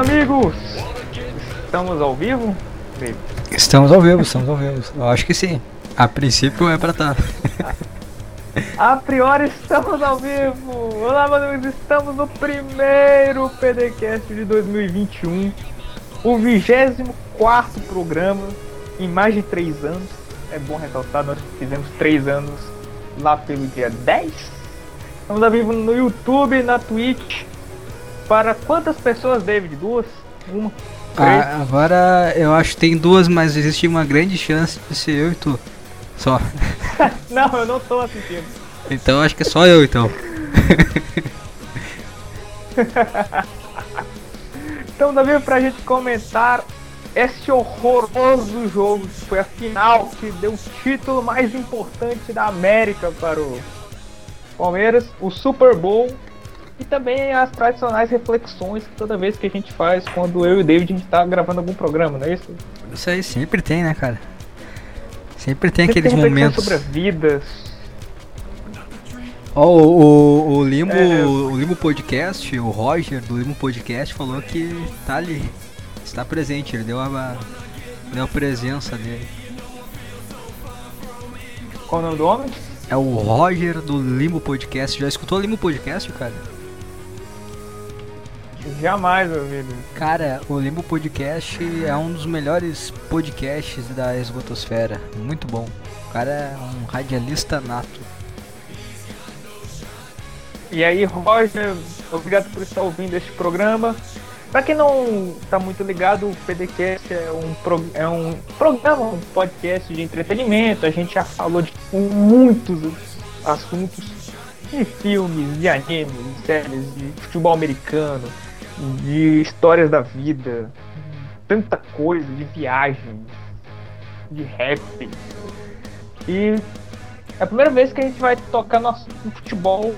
Amigos! Estamos ao vivo? Estamos ao vivo, estamos ao vivo. Eu acho que sim. A princípio é pra estar. A priori estamos ao vivo! Olá, meus amigos! Estamos no primeiro PDCast de 2021. O 24 programa em mais de 3 anos. É bom ressaltar, nós fizemos 3 anos lá pelo dia 10. Estamos ao vivo no YouTube, na Twitch. Para quantas pessoas, David? Duas? Uma? Ah, agora eu acho que tem duas, mas existe uma grande chance de ser eu e tu. Só. Não, eu não tô assistindo. Então acho que é só eu então. Então, Davi, pra gente comentar esse horroroso jogo que foi a final que deu o título mais importante da América para o Palmeiras, o Super Bowl e também as tradicionais reflexões que toda vez que a gente faz quando eu e o David a gente tá gravando algum programa, não é isso? Isso aí sempre tem, né, cara? Sempre tem Sempre aqueles reflexões momentos. sobre a vida. Ó, o, o, o Limo, É. o Limo Podcast, o Roger do Limo Podcast falou que tá ali. Está presente, ele deu a, deu a presença dele. Qual o nome do homem? É o Roger do Limo Podcast. Já escutou o Limo Podcast, cara? Jamais, meu amigo. Cara, o Limbo Podcast é um dos melhores podcasts da esgotosfera. Muito bom. O cara é um radialista nato. E aí, Roger, obrigado por estar ouvindo este programa. Pra quem não tá muito ligado, o PDCast é um, pro- é um programa, um podcast de entretenimento. A gente já falou de muitos assuntos de filmes, de animes, de séries, de futebol americano, de histórias da vida, tanta coisa, de viagem, de rap. E é a primeira vez que a gente vai tocar no assunto futebol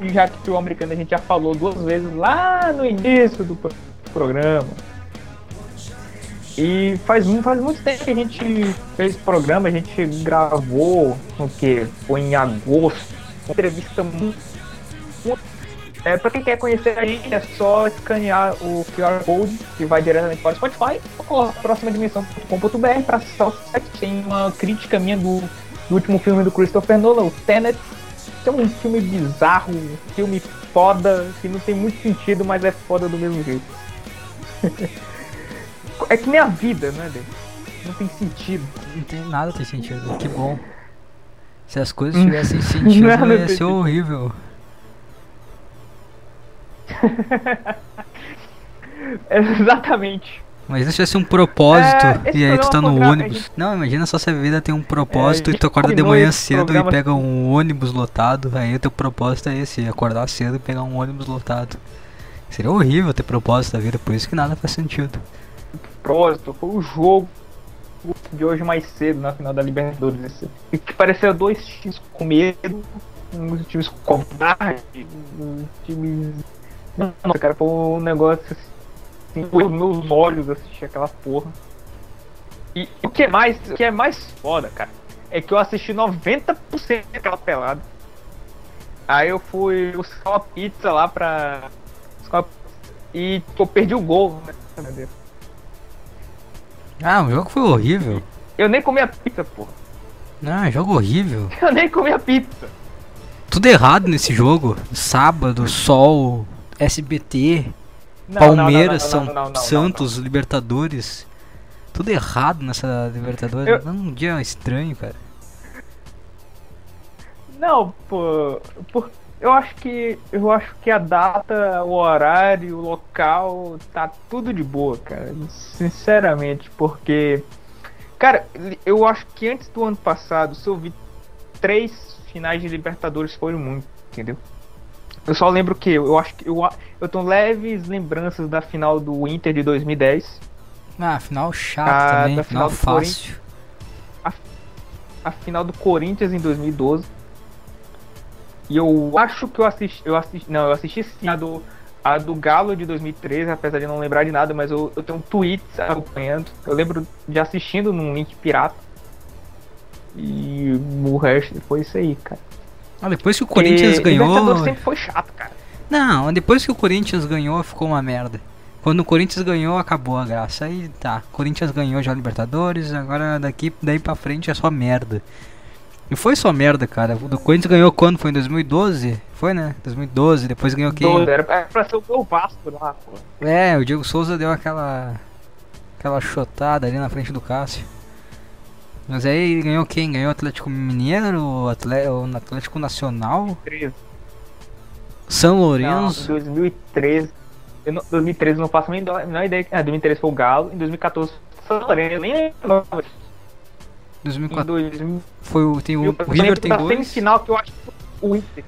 e já que o americano a gente já falou duas vezes lá no início do pro- programa. E faz, faz muito tempo que a gente fez programa, a gente gravou o que? Foi em agosto. Uma entrevista muito. muito- É, pra quem quer conhecer a gente, é só escanear o QR Code que vai diretamente para o Spotify ou próxima dimensão.com.br para acessar o site. Tem uma crítica minha do, do último filme do Christopher Nolan, o Tenet, que é um filme bizarro, um filme foda, que não tem muito sentido, mas é foda do mesmo jeito. é que nem a vida, né, Dê? Não tem sentido. Não tem nada tem sentido. Que bom. Se as coisas tivessem sentido, ia ser horrível. Exatamente. Mas se tivesse um propósito É, e aí tu tá programa no ônibus. gente- Não, imagina só se a vida tem um propósito a e tu acorda de manhã cedo programa- e pega um ônibus lotado. Aí o teu propósito é esse, acordar cedo e pegar um ônibus lotado. Seria horrível ter propósito da vida, por isso que nada faz sentido. Propósito, foi o jogo de hoje mais cedo na final da Libertadores. E Que pareceu dois times com medo, uns times com covarde, uns times. Nossa, cara, foi um negócio assim, doeu meus olhos assistir aquela porra. E o que é mais, o que é mais foda, cara, é que eu assisti 90% daquela pelada. Aí eu fui buscar uma pizza lá pra. E eu perdi o gol, né? Ah, o jogo foi horrível. Eu nem comi a pizza, porra. Não, jogo horrível. Eu nem comi a pizza. Tudo errado nesse jogo. Sábado, sol, SBT, Não, Palmeiras, não, São não, não, Santos, Libertadores. Tudo errado nessa Libertadores. Eu- Um dia estranho, cara. Não, pô, por, eu acho que eu acho que a data, o horário, o local, tá tudo de boa, cara. Sinceramente, porque cara, eu acho que antes do ano passado, se eu vi três finais de Libertadores foram muito, entendeu? Eu só lembro que eu acho que eu, eu tenho leves lembranças da final do Inter de 2010. Ah, final chato Ah, também, da final final fácil. a final do Corinthians em 2012. E eu acho que eu assisti. Eu assisti. Não, eu assisti sim a do, a do Galo de 2013, apesar de não lembrar de nada, mas eu, eu tenho tweets acompanhando. Eu lembro de assistindo num link pirata. E o resto foi isso aí, cara. Ah, depois que o Corinthians E ganhou. Libertadores sempre foi chato, cara. Não, depois que o Corinthians ganhou, ficou uma merda. Quando o Corinthians ganhou, acabou a graça. Aí tá, Corinthians ganhou já a Libertadores, agora daqui daí pra frente é só merda. E foi só merda, cara. O Corinthians ganhou quando? Foi em 2012? Foi, né? 2012, depois ganhou quem? Doze, Era pra- era pra ser o meu Vasco lá, pô. É, o Diego Souza deu aquela. aquela chotada ali na frente do Cássio. Mas aí ganhou quem? Ganhou o Atlético Mineiro, o Atlético Nacional, 13. São Não, Lourenço. em 2013. Eu não, 2013 eu não faço a menor, menor ideia. Ah, 2013 foi o Galo, em 2014 foi o São Lourenço. Nem lembro. Em 2004 2000, foi o. Tem o, o River tem da dois. semifinal que eu acho que foi o Inter.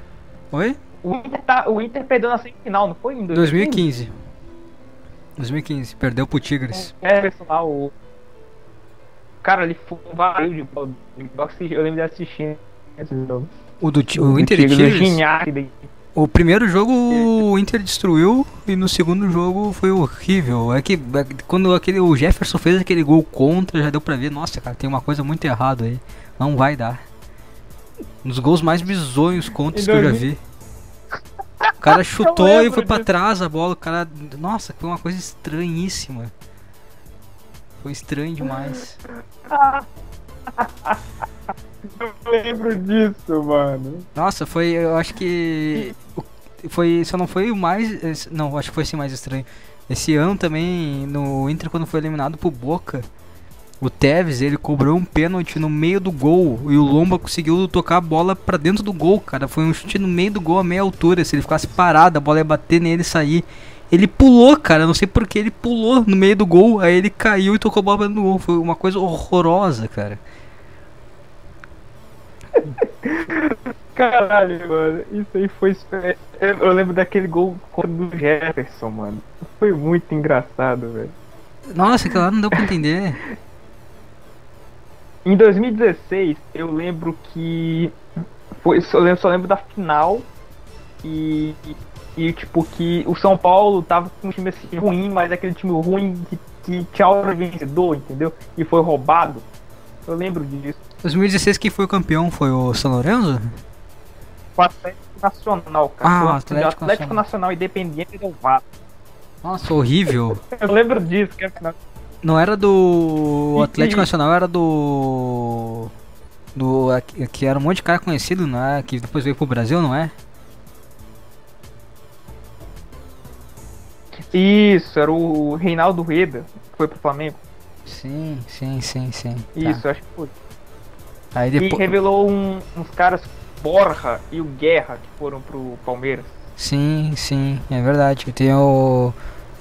Oi? O Inter, tá, o Inter perdeu na semifinal, não foi? Em 2015? 2015. 2015, perdeu pro Tigres. É, pessoal, o. Cara, ele foi um vario de bola. Eu lembro de assistir esse jogo. O, do, o Inter Tigres, o Tigres. O primeiro jogo o Inter destruiu e no segundo jogo foi horrível. É que é quando aquele, o Jefferson fez aquele gol contra, já deu pra ver, nossa, cara, tem uma coisa muito errada aí. Não vai dar. Um dos gols mais bizonhos contra que eu já 2000. vi. O cara chutou e foi pra disso. trás a bola, o cara. Nossa, foi uma coisa estranhíssima. Foi estranho demais. Eu lembro disso, mano. Nossa, foi, eu acho que foi, só não foi o mais, não, acho que foi assim mais estranho. Esse ano também no Inter quando foi eliminado pro Boca, o Tevez, ele cobrou um pênalti no meio do gol e o Lomba conseguiu tocar a bola pra dentro do gol, cara. Foi um chute no meio do gol a meia altura, se ele ficasse parado, a bola ia bater nele e sair. Ele pulou, cara, não sei porque ele pulou no meio do gol, aí ele caiu e tocou a bola do gol. Foi uma coisa horrorosa, cara. Caralho, mano. Isso aí foi. Eu lembro daquele gol contra do Jefferson, mano. Foi muito engraçado, velho. Nossa, aquilo lá não deu pra entender. Em 2016, eu lembro que. Foi, eu só lembro da final. E. E, tipo, que o São Paulo tava com um time assim ruim, mas aquele time ruim que, que tinha hora vencedor, entendeu? E foi roubado. Eu lembro disso. 2016 quem foi o campeão foi o São Lourenço? O Atlético Nacional, cara. Ah, o Atlético Atlético Nacional. Nacional Independente do Vasco. Nossa, horrível. Eu lembro disso, que é final. Não era do o Atlético Nacional, era do do que era um monte de cara conhecido, não é? Que depois veio pro Brasil, não é? Isso, era o Reinaldo Rueda, que foi pro Flamengo. Sim, sim, sim, sim. Tá. Isso, acho que foi. Aí E depois revelou um- uns caras, Borja e o Guerra, que foram pro Palmeiras. Sim, sim, é verdade. Tem o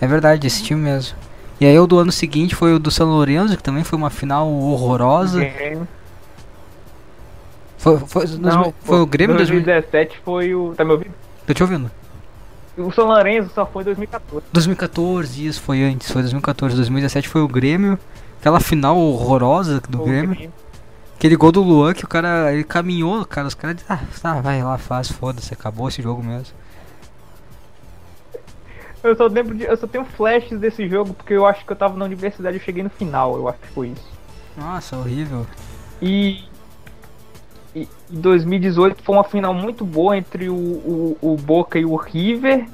é verdade esse time mesmo. E aí o do ano seguinte foi o do São Lourenço, que também foi uma final horrorosa. Grêmio. Foi, foi, Não, foi o Grêmio 2000. 2017 foi o. Tá me ouvindo? Tô te ouvindo. O São Lourenço só foi em 2014. 2014, isso foi antes, foi 2014. 2017 foi o Grêmio. Aquela final horrorosa do Grêmio. Grêmio. Aquele gol do Luan que o cara, ele caminhou, cara, os caras ah, tá, vai lá, faz, foda-se, acabou esse jogo mesmo. Eu só lembro de. Eu só tenho flashes desse jogo porque eu acho que eu tava na universidade e cheguei no final, eu acho que foi isso. Nossa, horrível. E. E em 2018 foi uma final muito boa entre o, o, o Boca e o River.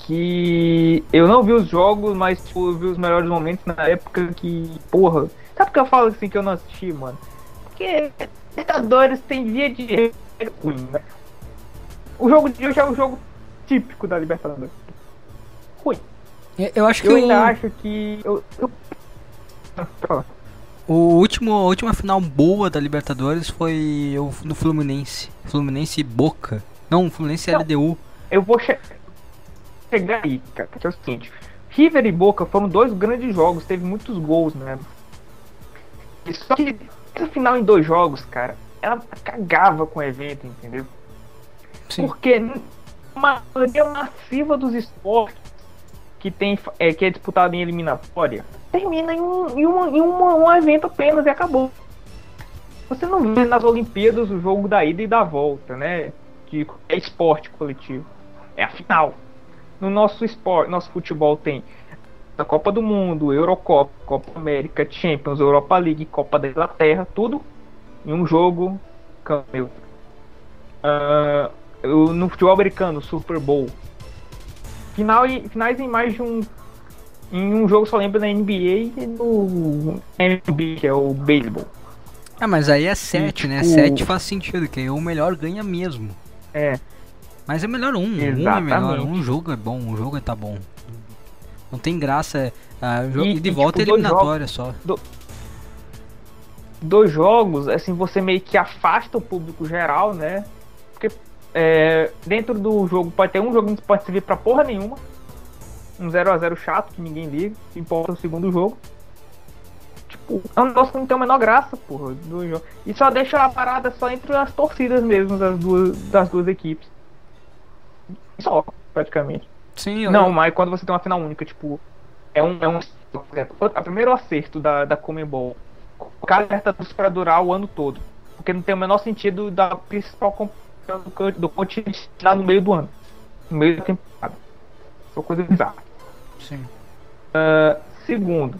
Que eu não vi os jogos, mas tipo, eu vi os melhores momentos na época que. Porra. Sabe por que eu falo assim que eu não assisti, mano? Porque Libertadores tem via de regra ruim, né? O jogo de hoje é o jogo típico da Libertadores. Ruim. Eu, eu acho que Eu ainda acho que. Eu, eu... Fala. O último, a última final boa da Libertadores foi o no Fluminense. Fluminense e Boca. Não, Fluminense Não. LDU. Eu vou che- chegar aí, cara, que é o seguinte. River e Boca foram dois grandes jogos, teve muitos gols, né? E Só que essa final em dois jogos, cara, ela cagava com o evento, entendeu? Sim. Porque uma maioria massiva dos esportes que, tem, é, que é disputado em eliminatória termina em, um, em, uma, em uma- um evento apenas e acabou. Você não vê nas Olimpíadas o jogo da ida e da volta, né? Que é esporte coletivo. É a final. No nosso esporte, nosso futebol tem a Copa do Mundo, Eurocopa, Copa América, Champions, Europa League, Copa da Inglaterra, tudo em um jogo. Ah, eu- no futebol americano, Super Bowl, final finais em mais de um. Em um jogo só lembra na NBA e no NBA, que é o beisebol. Ah, mas aí é 7, né? tipo- 7 faz sentido, que o melhor ganha mesmo. É. Mas é melhor um. Um é melhor. Exatamente. Um jogo é bom, um jogo tá bom. Não tem graça. Ah, o jogo E- de e, volta tipo, é dois eliminatória só. Dois jogos, assim, você meio que afasta o público geral, né? Porque é, dentro do jogo pode ter um jogo que não pode servir pra porra nenhuma. Um 0x0 chato que ninguém liga, que importa o segundo jogo. Tipo, é um negócio que não tem a menor graça, porra, do jogo. E só deixa a parada só entre as torcidas mesmo das duas, das duas equipes. Só, praticamente. Sim, eu- Não, mas quando você tem uma final única, tipo, é um. É um por exemplo, o primeiro acerto da, da Comembol, colocar Libertadores pra durar o ano todo. Porque não tem o menor sentido da principal competição do, do continente lá no meio do ano. No meio da temporada. Uma coisa bizarra. Sim. Segundo,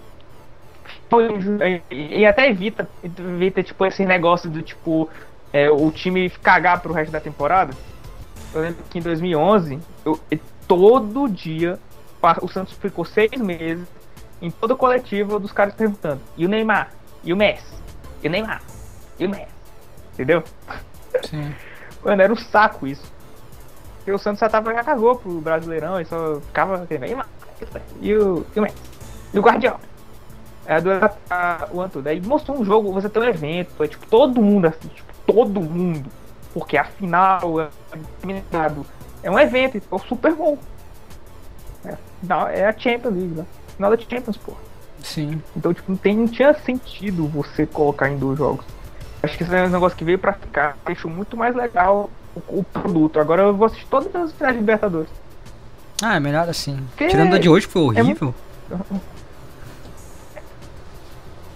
e, até evita, evita tipo, esse negócio do tipo é, o time cagar pro resto da temporada. Eu lembro que em 2011, eu, todo dia, o Santos ficou seis meses em todo coletivo dos caras perguntando: e o Neymar? E o Messi? E o Neymar? E o Messi? Entendeu? Sim. Mano, era um saco isso. Porque o Santos já, tava, já cagou pro Brasileirão e só ficava Neymar. E o, e o Messi? E o Guardiola? É, do, a, o Antunes. Aí mostrou um jogo, você tem um evento, é tipo todo mundo assim, tipo, todo mundo. Porque a final é eliminado. É um evento, é o Super Bowl. É, a final- é a Champions League, né? Final da Champions, pô. Sim. Então, tipo, não, tem, não tinha sentido você colocar em dois jogos. Acho que esse é um negócio que veio pra ficar. Deixou muito mais legal o, o produto. Agora eu vou assistir todas as finais de Libertadores. Ah, é melhor assim. Que- Tirando a de hoje, que foi é horrível.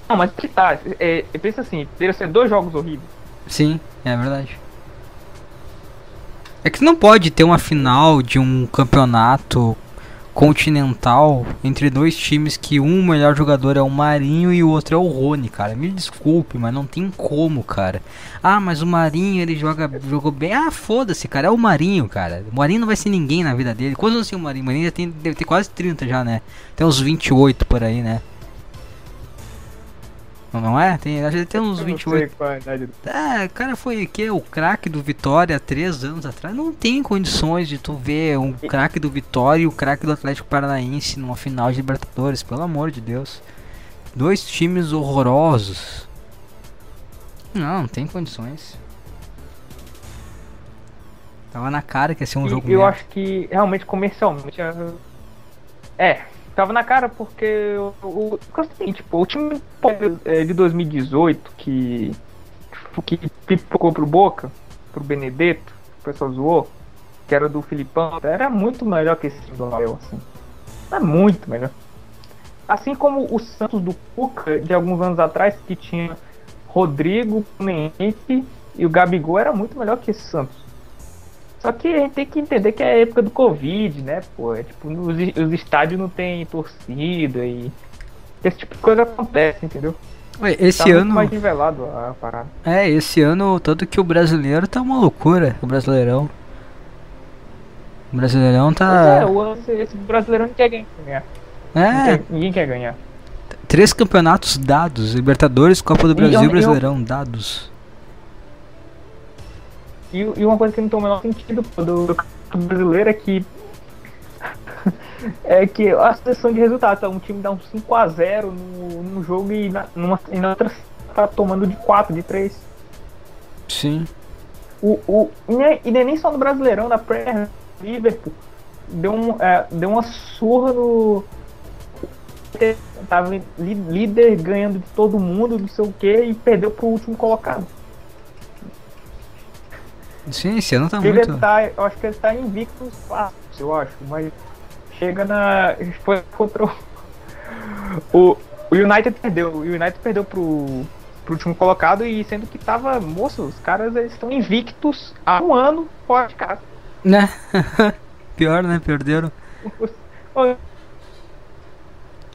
Não, mas que tá. É, é, pensa assim, teria ser dois jogos horríveis. Sim, é verdade. É que você não pode ter uma final de um campeonato continental entre dois times que um melhor jogador é o Marinho e o outro é o Rony, cara. Me desculpe, mas não tem como, cara. Ah, mas o Marinho ele joga jogou bem. Ah, foda-se, cara. É o Marinho, cara. O Marinho não vai ser ninguém na vida dele. Quantos anos tem o Marinho? O Marinho já tem, deve ter quase 30 já, né? Tem uns 28 por aí, né? Não, é? Tem, acho que tem uns Eu não 28. sei qual é a idade do- É, o cara foi que o craque do Vitória há três anos atrás. Não tem condições de tu ver um craque do Vitória e o craque do Atlético Paranaense numa final de Libertadores, pelo amor de Deus. Dois times horrorosos. Não, não tem condições. Tava na cara que ia ser um E jogo eu merda. acho que realmente comercialmente. é- É, tava na cara porque o, seguinte, tipo, o time é, de 2018 que. que pipocou pro Boca, pro Benedetto, o pessoal zoou, que era do Filipão, era muito melhor que esse do Noel, assim. É muito melhor. Assim como o Santos do Cuca de alguns anos atrás, que tinha Rodrigo, Menente e o Gabigol, era muito melhor que esse Santos. Só que a gente tem que entender que é a época do Covid, né, pô? É, tipo, os, os estádios não tem torcida e esse tipo de coisa acontece, entendeu? Ué, esse tá ano. mais nivelado a parada. É, esse ano, tanto que o brasileiro tá uma loucura, o brasileirão. O brasileirão tá. é, o, esse, esse brasileiro não quer ganhar. É, Não quer- ninguém quer ganhar. Três campeonatos dados: Libertadores, Copa do E Brasil eu- e eu- Brasileirão dados. E, e uma coisa que não tem o menor sentido pô, do, do brasileiro é que. é que a seleção de resultados, tá? um time dá um 5x0 no, no jogo e na, numa, e na outra tá tomando de 4, de 3. Sim. O, o, e nem- nem só no Brasileirão, na Premier, Liverpool deu, um, é, deu uma surra no. Tava líder ganhando de todo mundo, não sei o que, e perdeu pro último colocado. Sim, esse ano tá Ele muito. tá, eu acho que ele tá invicto nos eu acho, mas chega na. Foi contra o. O, o United perdeu. O United perdeu pro, pro último colocado e sendo que tava. Moço, os caras eles estão invictos há um ano fora de casa. Né? Pior, né? Perderam.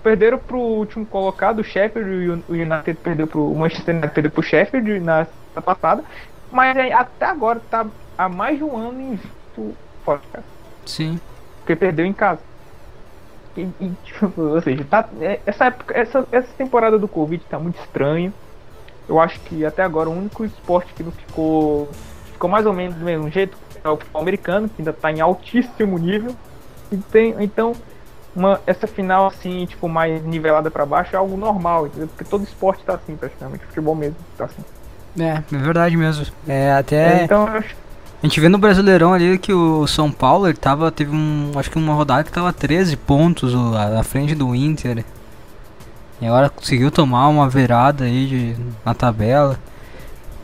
Perderam pro último colocado, o Sheffield, e o United perdeu pro. O Manchester United perdeu pro Sheffield na passada. Mas aí, até agora tá há mais de um ano invicto fora de casa. Sim. porque perdeu em casa. E, e, tipo, ou seja, tá, é, essa, época, essa, essa temporada do Covid tá muito estranho. Eu acho que até agora o único esporte que não ficou. Ficou mais ou menos do mesmo jeito é o futebol americano, que ainda tá em altíssimo nível. E tem, então, uma, essa final assim, tipo, mais nivelada para baixo é algo normal, entendeu? Porque todo esporte tá assim, praticamente. Futebol mesmo tá assim. É, é verdade mesmo. É, até. É, então, eu acho A gente vê no Brasileirão ali que o São Paulo ele tava, teve um, acho que uma rodada que tava 13 pontos à frente do Inter. E agora conseguiu tomar uma virada aí de, na tabela.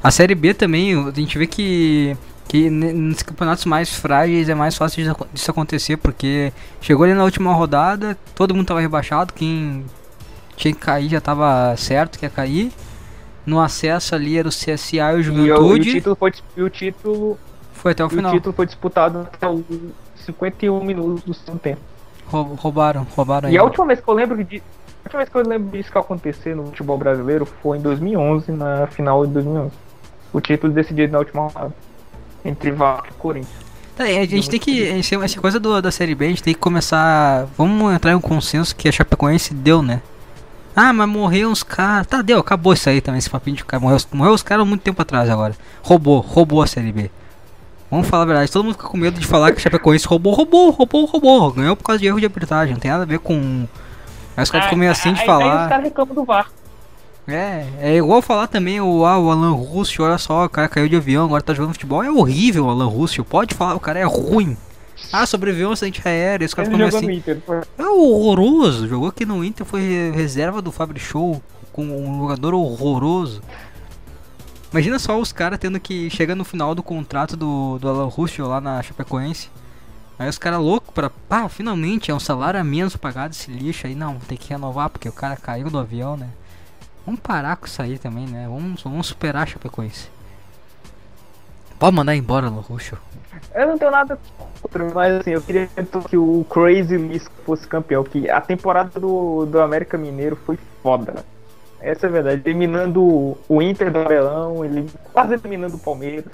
A Série B também, a gente vê que, que nesses campeonatos mais frágeis é mais fácil disso, disso acontecer, porque chegou ali na última rodada, todo mundo tava rebaixado, quem tinha que cair já tava certo que ia cair. No acesso ali era o CSA e o E o, e o Juventude. título foi e o título, Foi até o e o final. título foi disputado até os 51 minutos do segundo tempo. Rou- Roubaram, roubaram E aí. a última vez que eu lembro de a última vez que eu lembro disso que aconteceu no futebol brasileiro foi em 2011, na final de 2011. O título decidido na última rodada entre Vasco e Corinthians. Tá, a gente tem que. Essa coisa do, da série B, a gente tem que começar. Vamos entrar em um consenso que a Chapecoense deu, né? Ah, mas morreu uns caras. Tá, deu, acabou isso aí também, esse papinho de cara. Morreu, morreu os caras há muito tempo atrás agora. Roubou, roubou a série B. Vamos falar a verdade, todo mundo fica com medo de falar que a Chapecoense roubou, roubou, roubou, roubou. Ganhou por causa de erro de arbitragem, não tem nada a ver com. Aí os caras ficam meio assim de Aí- Aí os falar. caras reclamam do VAR. É, é igual falar também o, ah, o Alan Russo, olha só, o cara caiu de avião, agora tá jogando futebol. É horrível o Alan Russo, pode falar, o cara é ruim. Ah, sobreviveu a um acidente aéreo, esse cara ficou assim. Inter. foi- É horroroso, jogou aqui no Inter, foi re- reserva do Fabri Show, com um jogador horroroso. Imagina só os caras tendo que chegar no final do contrato do, do Alan Russo lá na Chapecoense. Aí os caras loucos pra, pá, finalmente é um salário a menos pagado esse lixo aí. Não, tem que renovar porque o cara caiu do avião, né? Vamos parar com isso aí também, né? Vamos, vamos superar a Chapecoense. Pode mandar embora, Alan Russo. Eu não tenho nada contra, mas assim, eu queria que o Crazy Lisco fosse campeão, que a temporada do, do América Mineiro foi foda. Essa é a verdade. Eliminando o- Inter do Abelão, ele quase eliminando o Palmeiras.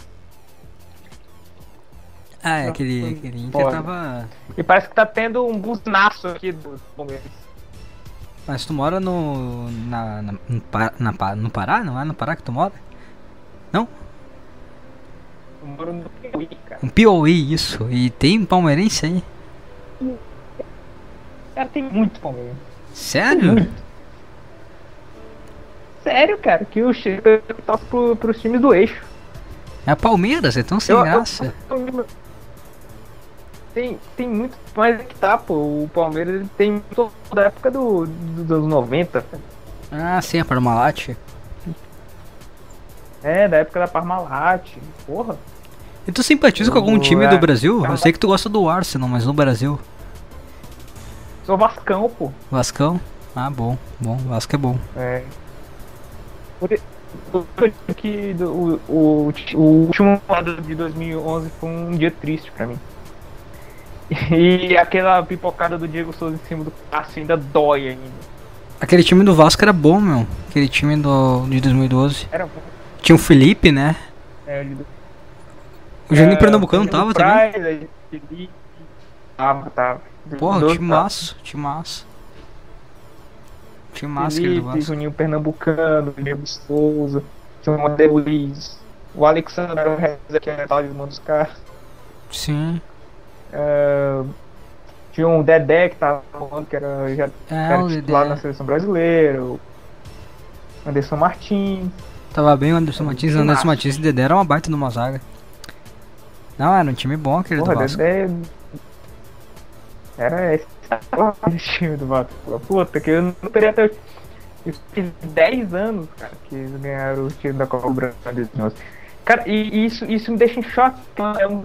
Ah, é, Não, aquele, aquele Inter foda. tava. E parece que tá tendo um buznaço aqui do Palmeiras. Mas tu mora no. Na, na, no, Pará? Não é no Pará que tu mora? Eu moro no Piauí, cara. Um Piauí, isso. E tem palmeirense aí? Cara, tem muito Palmeiras. Sério? Muito. Sério, cara, que o Chico torce pro, pros times do eixo. É Palmeiras, é tão sem Eu- eu- graça. Tem, tem muito mais que tá, pô. O Palmeiras ele tem toda a época do, do- dos 90. Ah, sim, a Parmalat. É, da época da Parmalat. Porra. E tu simpatiza com algum Eu- time é. do Brasil? Eu sei que tu gosta do Arsenal, mas no Brasil. Sou Vascão, pô. Vascão? Ah, bom, bom, Vasco é bom. É. Que o, o, o último ano de 2011 foi um dia triste pra mim. E aquela pipocada do Diego Souza em cima do Cássio ainda dói ainda. Aquele time do Vasco era bom, meu. Aquele time do, de 2012. Era bom. Tinha o Felipe, né? É, ele- O Juninho é, Pernambucano tava também. Praz, aí Felipe, Tava, tava. Porra, Dois, time massa, aquele do Felipe, Vasco. Juninho Pernambucano, Diego Souza, tinha o André Luiz, o Alexandre Reza, que era talismã dos caras. Sim. É, tinha um Dedé que tava falando que era, já É, era o titular na seleção brasileira, o Anderson Martins. Tava bem o Anderson Martins. O Anderson. Martins e Dedé era uma baita numa zaga. Não, era um time bom aquele Porra, do Vasco. Dedé. Era esse time do Vasco. Puta, que eu não teria até. Eu fiz 10 anos, cara, que eles ganharam o time da Copa do Brasil. em 2011. Cara, e isso, isso me deixa em choque. É um.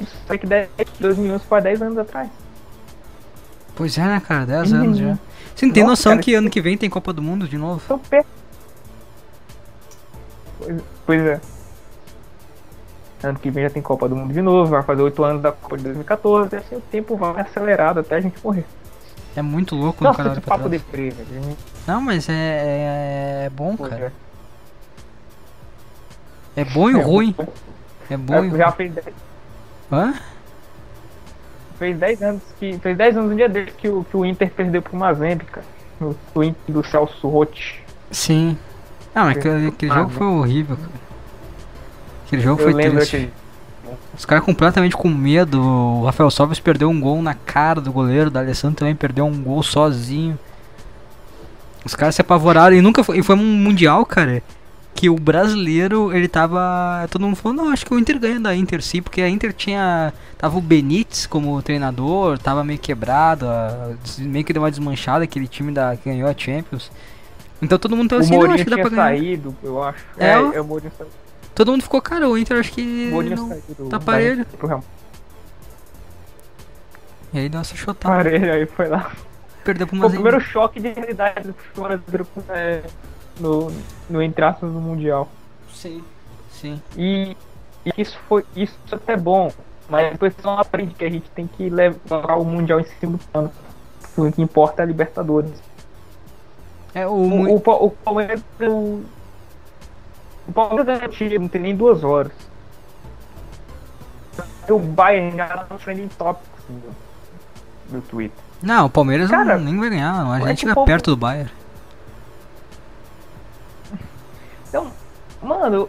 Isso que 10, 2011 foi há 10 anos atrás. Pois é, né, cara? 10 Uhum. anos já. Você não tem Nossa, noção cara, que ano que vem tem Copa do Mundo de novo? Tô perto. Pois, pois é. Ano que vem já tem Copa do Mundo de novo, vai fazer 8 anos da Copa de 2014, e assim o tempo vai acelerado até a gente morrer. É muito louco no Nossa, papo de. Não, mas é, é, é bom, Pois cara. é. É bom e ruim. É bom e Eu ruim. já fiz 10 Hã? fez 10 anos que. Fez 10 anos no dia desse que o, que o Inter perdeu pro Mazembe, cara. O, o Inter do Celso Rotti. Sim. Ah, mas aquele, aquele Ah, jogo foi horrível, cara. Aquele jogo foi triste. que. Os caras completamente com medo. O Rafael Sobres perdeu um gol na cara do goleiro. O D'Alessandro também perdeu um gol sozinho. Os caras se apavoraram. E nunca foi. E foi um mundial, cara. Que o brasileiro, ele tava. Todo mundo falou, não, acho que o Inter ganha da Inter sim. Porque a Inter tinha. Tava o Benítez como treinador. Tava meio quebrado. a- meio que deu uma desmanchada. Aquele time da, que ganhou a Champions. Então todo mundo O assim, não, acho que dá pra ganhar. saído, eu acho. É, É, o- é, o Mourinho saiu. Todo mundo ficou, cara, o Inter acho que. O Mourinho não- saiu do- tá parelho. Pro E aí deu essa chotada. Parelho, aí foi lá. Perdeu pro Foi o primeiro choque de realidade do futebol brasileiro é, no, no entre aspas do Mundial. Sim. Sim. E, e isso foi isso é até bom, mas depois você não aprende que a gente tem que levar o Mundial em cima do plano. O que importa é a Libertadores. É, o, O, o, o Palmeiras. O, o Palmeiras título, não tem nem duas horas. O Bayern já tá no trending topics no, no Twitter. Não, o Palmeiras não- Cara, nem vai ganhar. não. A é gente que chega o povo- perto do Bayern. Então, mano,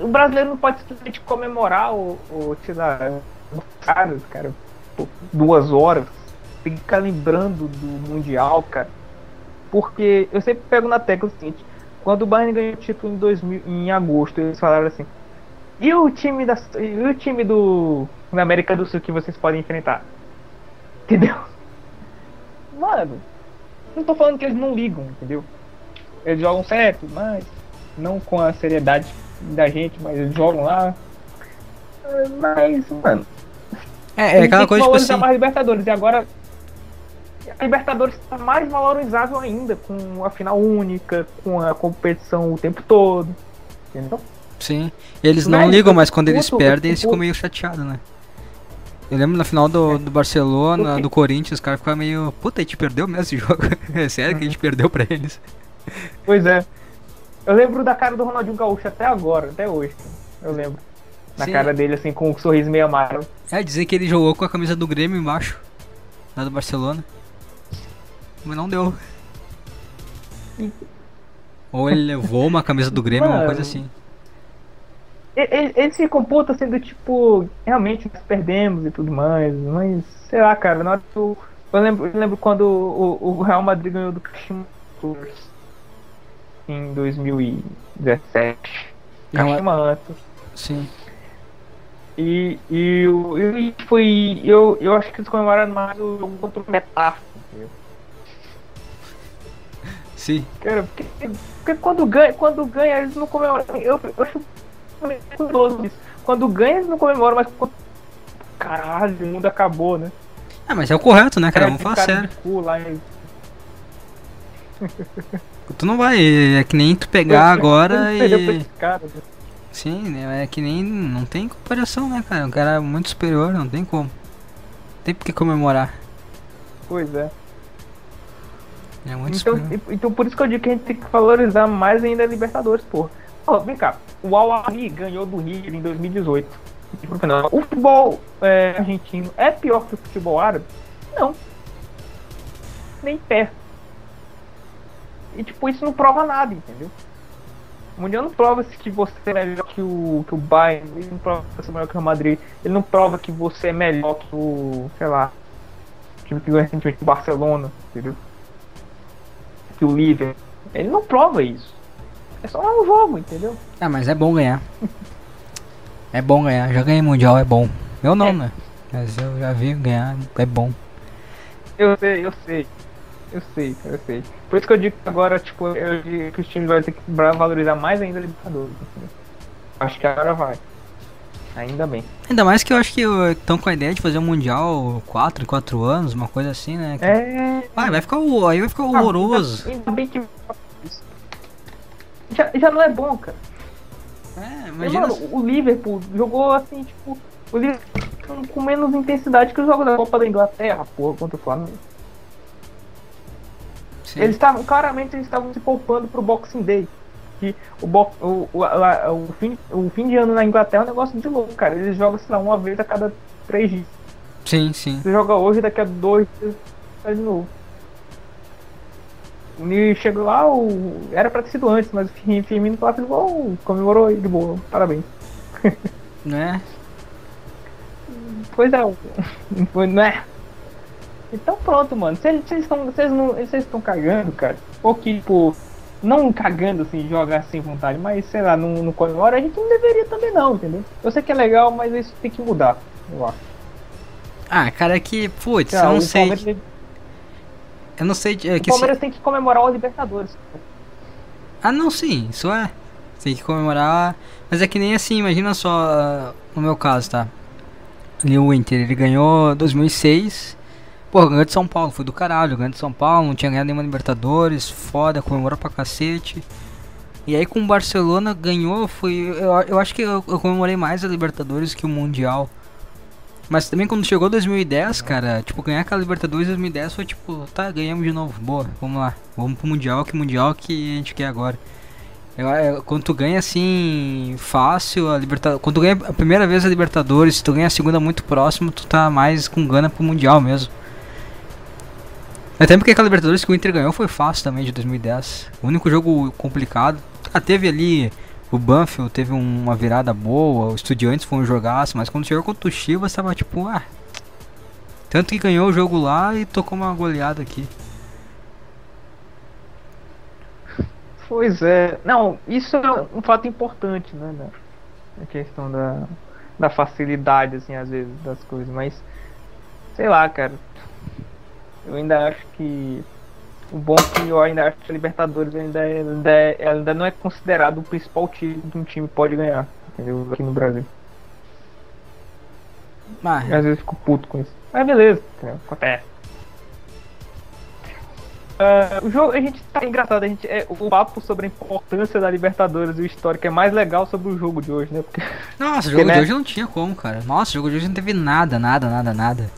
o brasileiro não pode simplesmente comemorar o, o os caras, cara, duas horas. Tem que ficar lembrando do Mundial, cara. Porque eu sempre pego na tecla o seguinte, quando o Bayern ganhou o título em, 2000, em agosto, eles falaram assim, e o time da. E o time do. da América do Sul que vocês podem enfrentar? Entendeu? Mano, não tô falando que eles não ligam, entendeu? Eles jogam certo, mas não com a seriedade da gente, mas eles jogam lá. Mas, mano, É, é aquela coisa tipo assim. mais Libertadores. E agora a Libertadores está mais valorizável ainda, com a final única, com a competição o tempo todo. Entendeu? Sim. E eles não Mas, ligam, mas quando eles perdem, eles ficam meio chateados, né? Eu lembro na final do, do Barcelona, do Corinthians, os caras ficaram meio. Puta, a gente perdeu mesmo esse jogo. É sério que a gente perdeu pra eles. Pois é. Eu lembro da cara do Ronaldinho Gaúcho até agora, até hoje. Eu lembro. Na Sim. cara dele, assim, com um sorriso meio amarelo. É, dizer que ele jogou com a camisa do Grêmio embaixo. Lá do Barcelona. Mas não deu. Ou ele levou uma camisa do Grêmio, uma Mano. coisa assim. E- e- Eles ficam putos assim do tipo, realmente nós perdemos e tudo mais, mas sei lá, cara, na hora que eu, eu lembro, eu lembro quando o, o Real Madrid ganhou do Kashima em 2017. Real- Kashima Antlers. Sim. E, e, o- e foi. Eu, eu acho que eles comemoraram mais o jogo contra o Metáforo. Sim. Cara, porque, porque quando ganha, quando ganha, eles não comemoram. Eu, eu acho curioso isso. Quando ganha, eles não comemoram, mas quando. Caralho, o mundo acabou, né? Ah, mas é o correto, né, cara? É, Vamos falar sério. Tu não vai. É que nem tu pegar agora e. cara, né? Sim, né? É que nem. Não tem comparação, né, cara? Um cara muito superior, não tem como. Tem por que comemorar. Pois é. É muito Então, e- então por isso que eu digo que a gente tem que valorizar mais ainda a Libertadores, porra. Ó, vem cá, o Al-Ahly ganhou do River em 2018. Pro final. O futebol é, argentino é pior que o futebol árabe? Não. Nem perto. E tipo, isso não prova nada, entendeu? O Mundial não prova se que você é melhor que o, que o Bayern, ele não prova que você é melhor que o Madrid, ele não prova que você é melhor que o, sei lá, o time que ganhou recentemente o Barcelona, entendeu? Que o Liverpool. Ele não prova isso. É só um jogo, entendeu? Ah, mas é bom ganhar. É bom ganhar. Já ganhei mundial, é bom. Eu não, É. né? Mas eu já vi ganhar, é bom. Eu sei, eu sei. Eu sei, eu sei. Por isso que eu digo que agora, tipo, eu digo que os times vão ter que valorizar mais ainda a Libertadores, entendeu? Acho que agora vai. Ainda bem. Ainda mais que eu acho que estão com a ideia de fazer um mundial 4 em 4 anos, uma coisa assim, né? Que- É. Vai, vai ficar o- aí vai ficar horroroso. Ainda, ainda bem que. Já, já não é bom, cara. É, Imagina... Mano, o Liverpool jogou assim, tipo. O Liverpool com, com menos intensidade que os jogos da Copa da Inglaterra, porra, contra o Flamengo. Sim. Eles estavam, claramente, eles estavam se poupando pro Boxing Day. Que o, o, o, a- o, fim, o fim de ano na Inglaterra é um negócio de louco, cara. Eles jogam, sei lá, uma vez a cada três dias. Sim, sim. Você joga hoje, daqui a dois dias tá de novo. O Nil chegou lá, o... era pra ter sido antes, mas o Fir- Firmino lá fez gol, comemorou aí de boa, parabéns. Né? Pois é, foi, né? Então pronto, mano. Vocês vocês estão cagando, cara. Ou que, tipo, não cagando assim, jogar sem vontade, mas sei lá, não, não comemora, a gente não deveria também não, entendeu? Eu sei que é legal, mas isso tem que mudar, eu acho. Ah, cara, é que, putz, Sei eu não o sei. Palmeiras, Eu não sei. É o que se- Palmeiras tem que comemorar os Libertadores. Ah, não, sim, isso é. Tem que comemorar. Mas é que nem assim, imagina só, ah, no meu caso, tá? Ali o Inter, ele ganhou 2006. Pô, ganhou de São Paulo, foi do caralho. Ganhou de São Paulo, não tinha ganhado nenhuma Libertadores, foda, comemorou pra cacete. E aí com o Barcelona ganhou, foi. Eu, eu acho que eu, eu comemorei mais a Libertadores que o Mundial. Mas também quando chegou 2010, cara, tipo, ganhar aquela Libertadores 2010 foi tipo, tá, ganhamos de novo, boa, vamos lá, vamos pro Mundial, que Mundial que a gente quer agora. Eu, eu- quando tu ganha assim, fácil, a Libertadores. Quando tu ganha a primeira vez a Libertadores, se tu ganha a segunda muito próximo, tu tá mais com gana pro Mundial mesmo. Até porque aquela Libertadores que o Inter ganhou foi fácil também de 2010. O único jogo complicado. Ah, teve ali o Banfield, teve uma virada boa, o Estudiantes foi um jogaço, mas quando chegou contra o Chivas tava tipo, ah. Tanto que ganhou o jogo lá e tocou uma goleada aqui. Pois é. Não, isso é um fato importante, né? da- A questão da, da facilidade, assim, às vezes, das coisas. Mas, sei lá, cara. Eu ainda acho que. O bom é que eu ainda acho que a Libertadores ainda, é- ainda, é- ainda não é considerado o principal título que um time pode ganhar. Entendeu? Aqui no Brasil. Ah, E às vezes eu fico puto com isso. Mas beleza, cara, acontece. Ah, o jogo, a gente tá engraçado, a gente é o papo sobre a importância da Libertadores e o histórico é mais legal sobre o jogo de hoje, né? Porque Nossa, o jogo né? de hoje não tinha como, cara. Nossa, o jogo de hoje não teve nada, nada, nada, nada.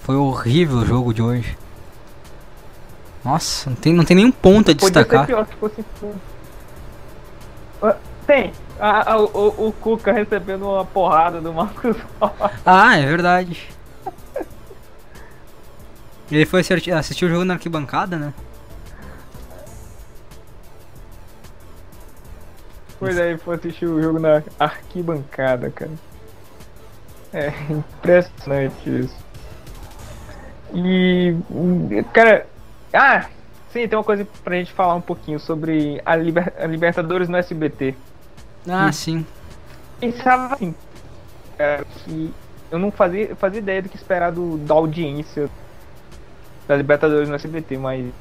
Foi horrível o jogo de hoje. Nossa, não tem, não tem nenhum ponto a podia ser destacar. pior se fosse. Ah, Tem. Ah, ah, o, o, Cuca recebendo uma porrada do Marcos. Ah, é verdade. Ele foi assistir, assistir o jogo na arquibancada, né? Pois aí, foi assistir o jogo na arquibancada, cara. É impressionante isso. E. Cara. Ah! Sim, tem uma coisa pra gente falar um pouquinho sobre a, Liber- a Libertadores no SBT. Ah, sim. Pensava assim. Cara, que eu não fazia, fazia ideia do que esperar do, da audiência da Libertadores no SBT, mas.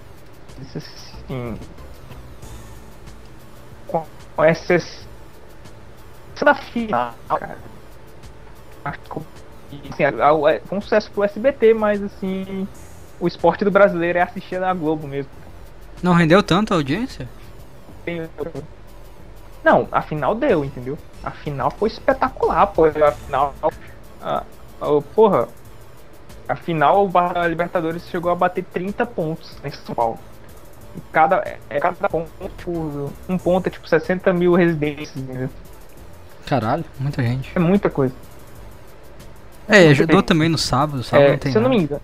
Assim. Com, com essa. Essa da final, cara. Acho que, assim, é um sucesso pro SBT, mas assim. O esporte do brasileiro é assistir na Globo mesmo. Não rendeu tanto a audiência? Não, a final deu, entendeu? A final foi espetacular, pô. A final. A, a- porra. A final, o Barra Libertadores chegou a bater 30 pontos em São Paulo. E cada, é, é cada ponto, tipo, um ponto é tipo 60 mil residentes, entendeu? Caralho, muita gente. É muita coisa. É, ajudou também no sábado, sábado É, não tem se eu não me engano.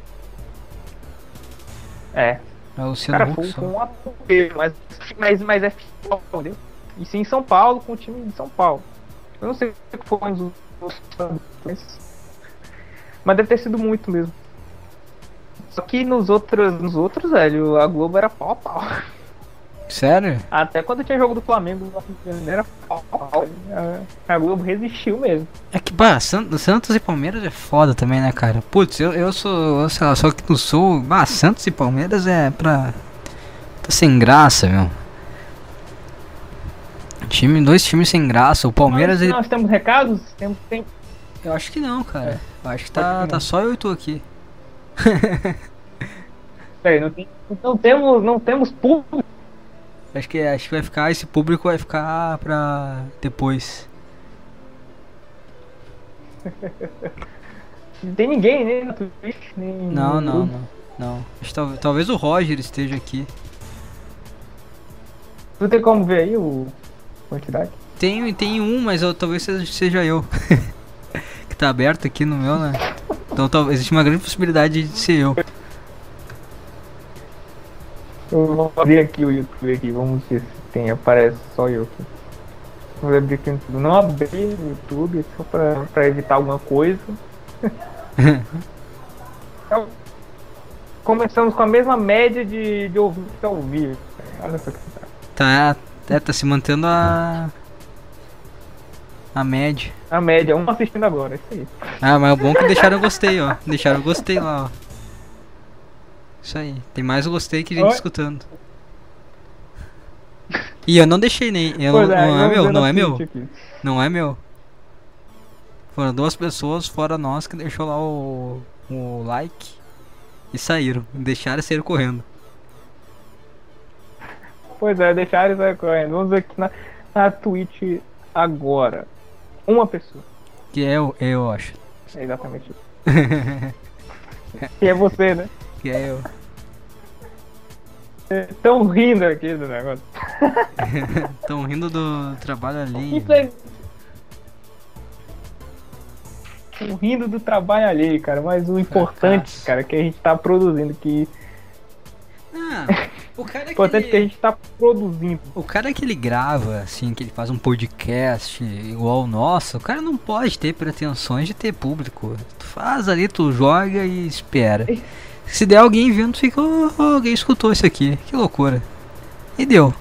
É, É o Luciano cara, Huck foi, um atropelo, mas, mas, mas é final, entendeu? E sim em São Paulo, com o time de São Paulo. Eu não sei o que foi mas, mas deve ter sido muito mesmo. Só que nos outros, nos outros, velho, a Globo era pau a pau. Sério? Até quando tinha jogo do Flamengo, era pau a Globo resistiu mesmo. É que, bah, San- Santos e Palmeiras é foda também, né, cara? Putz, eu, eu sou, sei lá, sou aqui do Sul. Bah, Santos e Palmeiras é pra. Tá sem graça, meu. Time, dois times sem graça. O Palmeiras, Mas ele. nós temos recados? Temos, tem, Eu acho que não, cara. É. Eu acho que tá, que tá só eu e tu aqui. peraí, não, tem, não temos, não temos público. Acho que, acho que vai ficar, esse público vai ficar pra depois. Não tem ninguém, né? No Twitch, nem Não, no não, não. Não. Tal- talvez o Roger esteja aqui. Tu tem como ver aí o quantidade? Tem, tem um, mas eu, talvez seja, seja eu. que tá aberto aqui no meu, né? Então talvez existe uma grande possibilidade de ser eu. Eu vou abrir aqui o YouTube aqui, vamos ver se tem, aparece só eu aqui. Vou abrir aqui no YouTube. Não abri o YouTube só pra, pra evitar alguma coisa. Então, começamos com a mesma média de, de ouvintes ao vivo. Olha só que Tá, é, tá se mantendo a. A média. A média, um assistindo agora, é isso aí. Ah, mas é bom que deixaram gostei, ó. Deixaram gostei lá, ó. Isso aí. Tem mais gostei que gente Oi? escutando. E eu não deixei nem. Eu, não é vamos meu, ver não é meu. Aqui. Não é meu. Foram duas pessoas, fora nós, que deixou lá o, o like e saíram. Deixaram e saíram correndo. Pois é, deixaram isso aí correndo. Vamos ver aqui na, na Twitch agora. Uma pessoa. Que é eu, eu acho. É exatamente isso. E é você, né? Que é eu. Estão rindo aqui do negócio. Estão rindo do trabalho ali. Isso é. Tão rindo do trabalho alheio, cara. Mas o importante, Fracasso. cara, é que a gente tá produzindo. Que... Não, o cara O que importante é que a ele, gente tá produzindo. o cara que ele grava, assim, que ele faz um podcast igual o nosso, o cara não pode ter pretensões de ter público. Tu faz ali, tu joga e espera. Se der alguém vendo, fica, "Oh, alguém escutou isso aqui. Que loucura. E deu.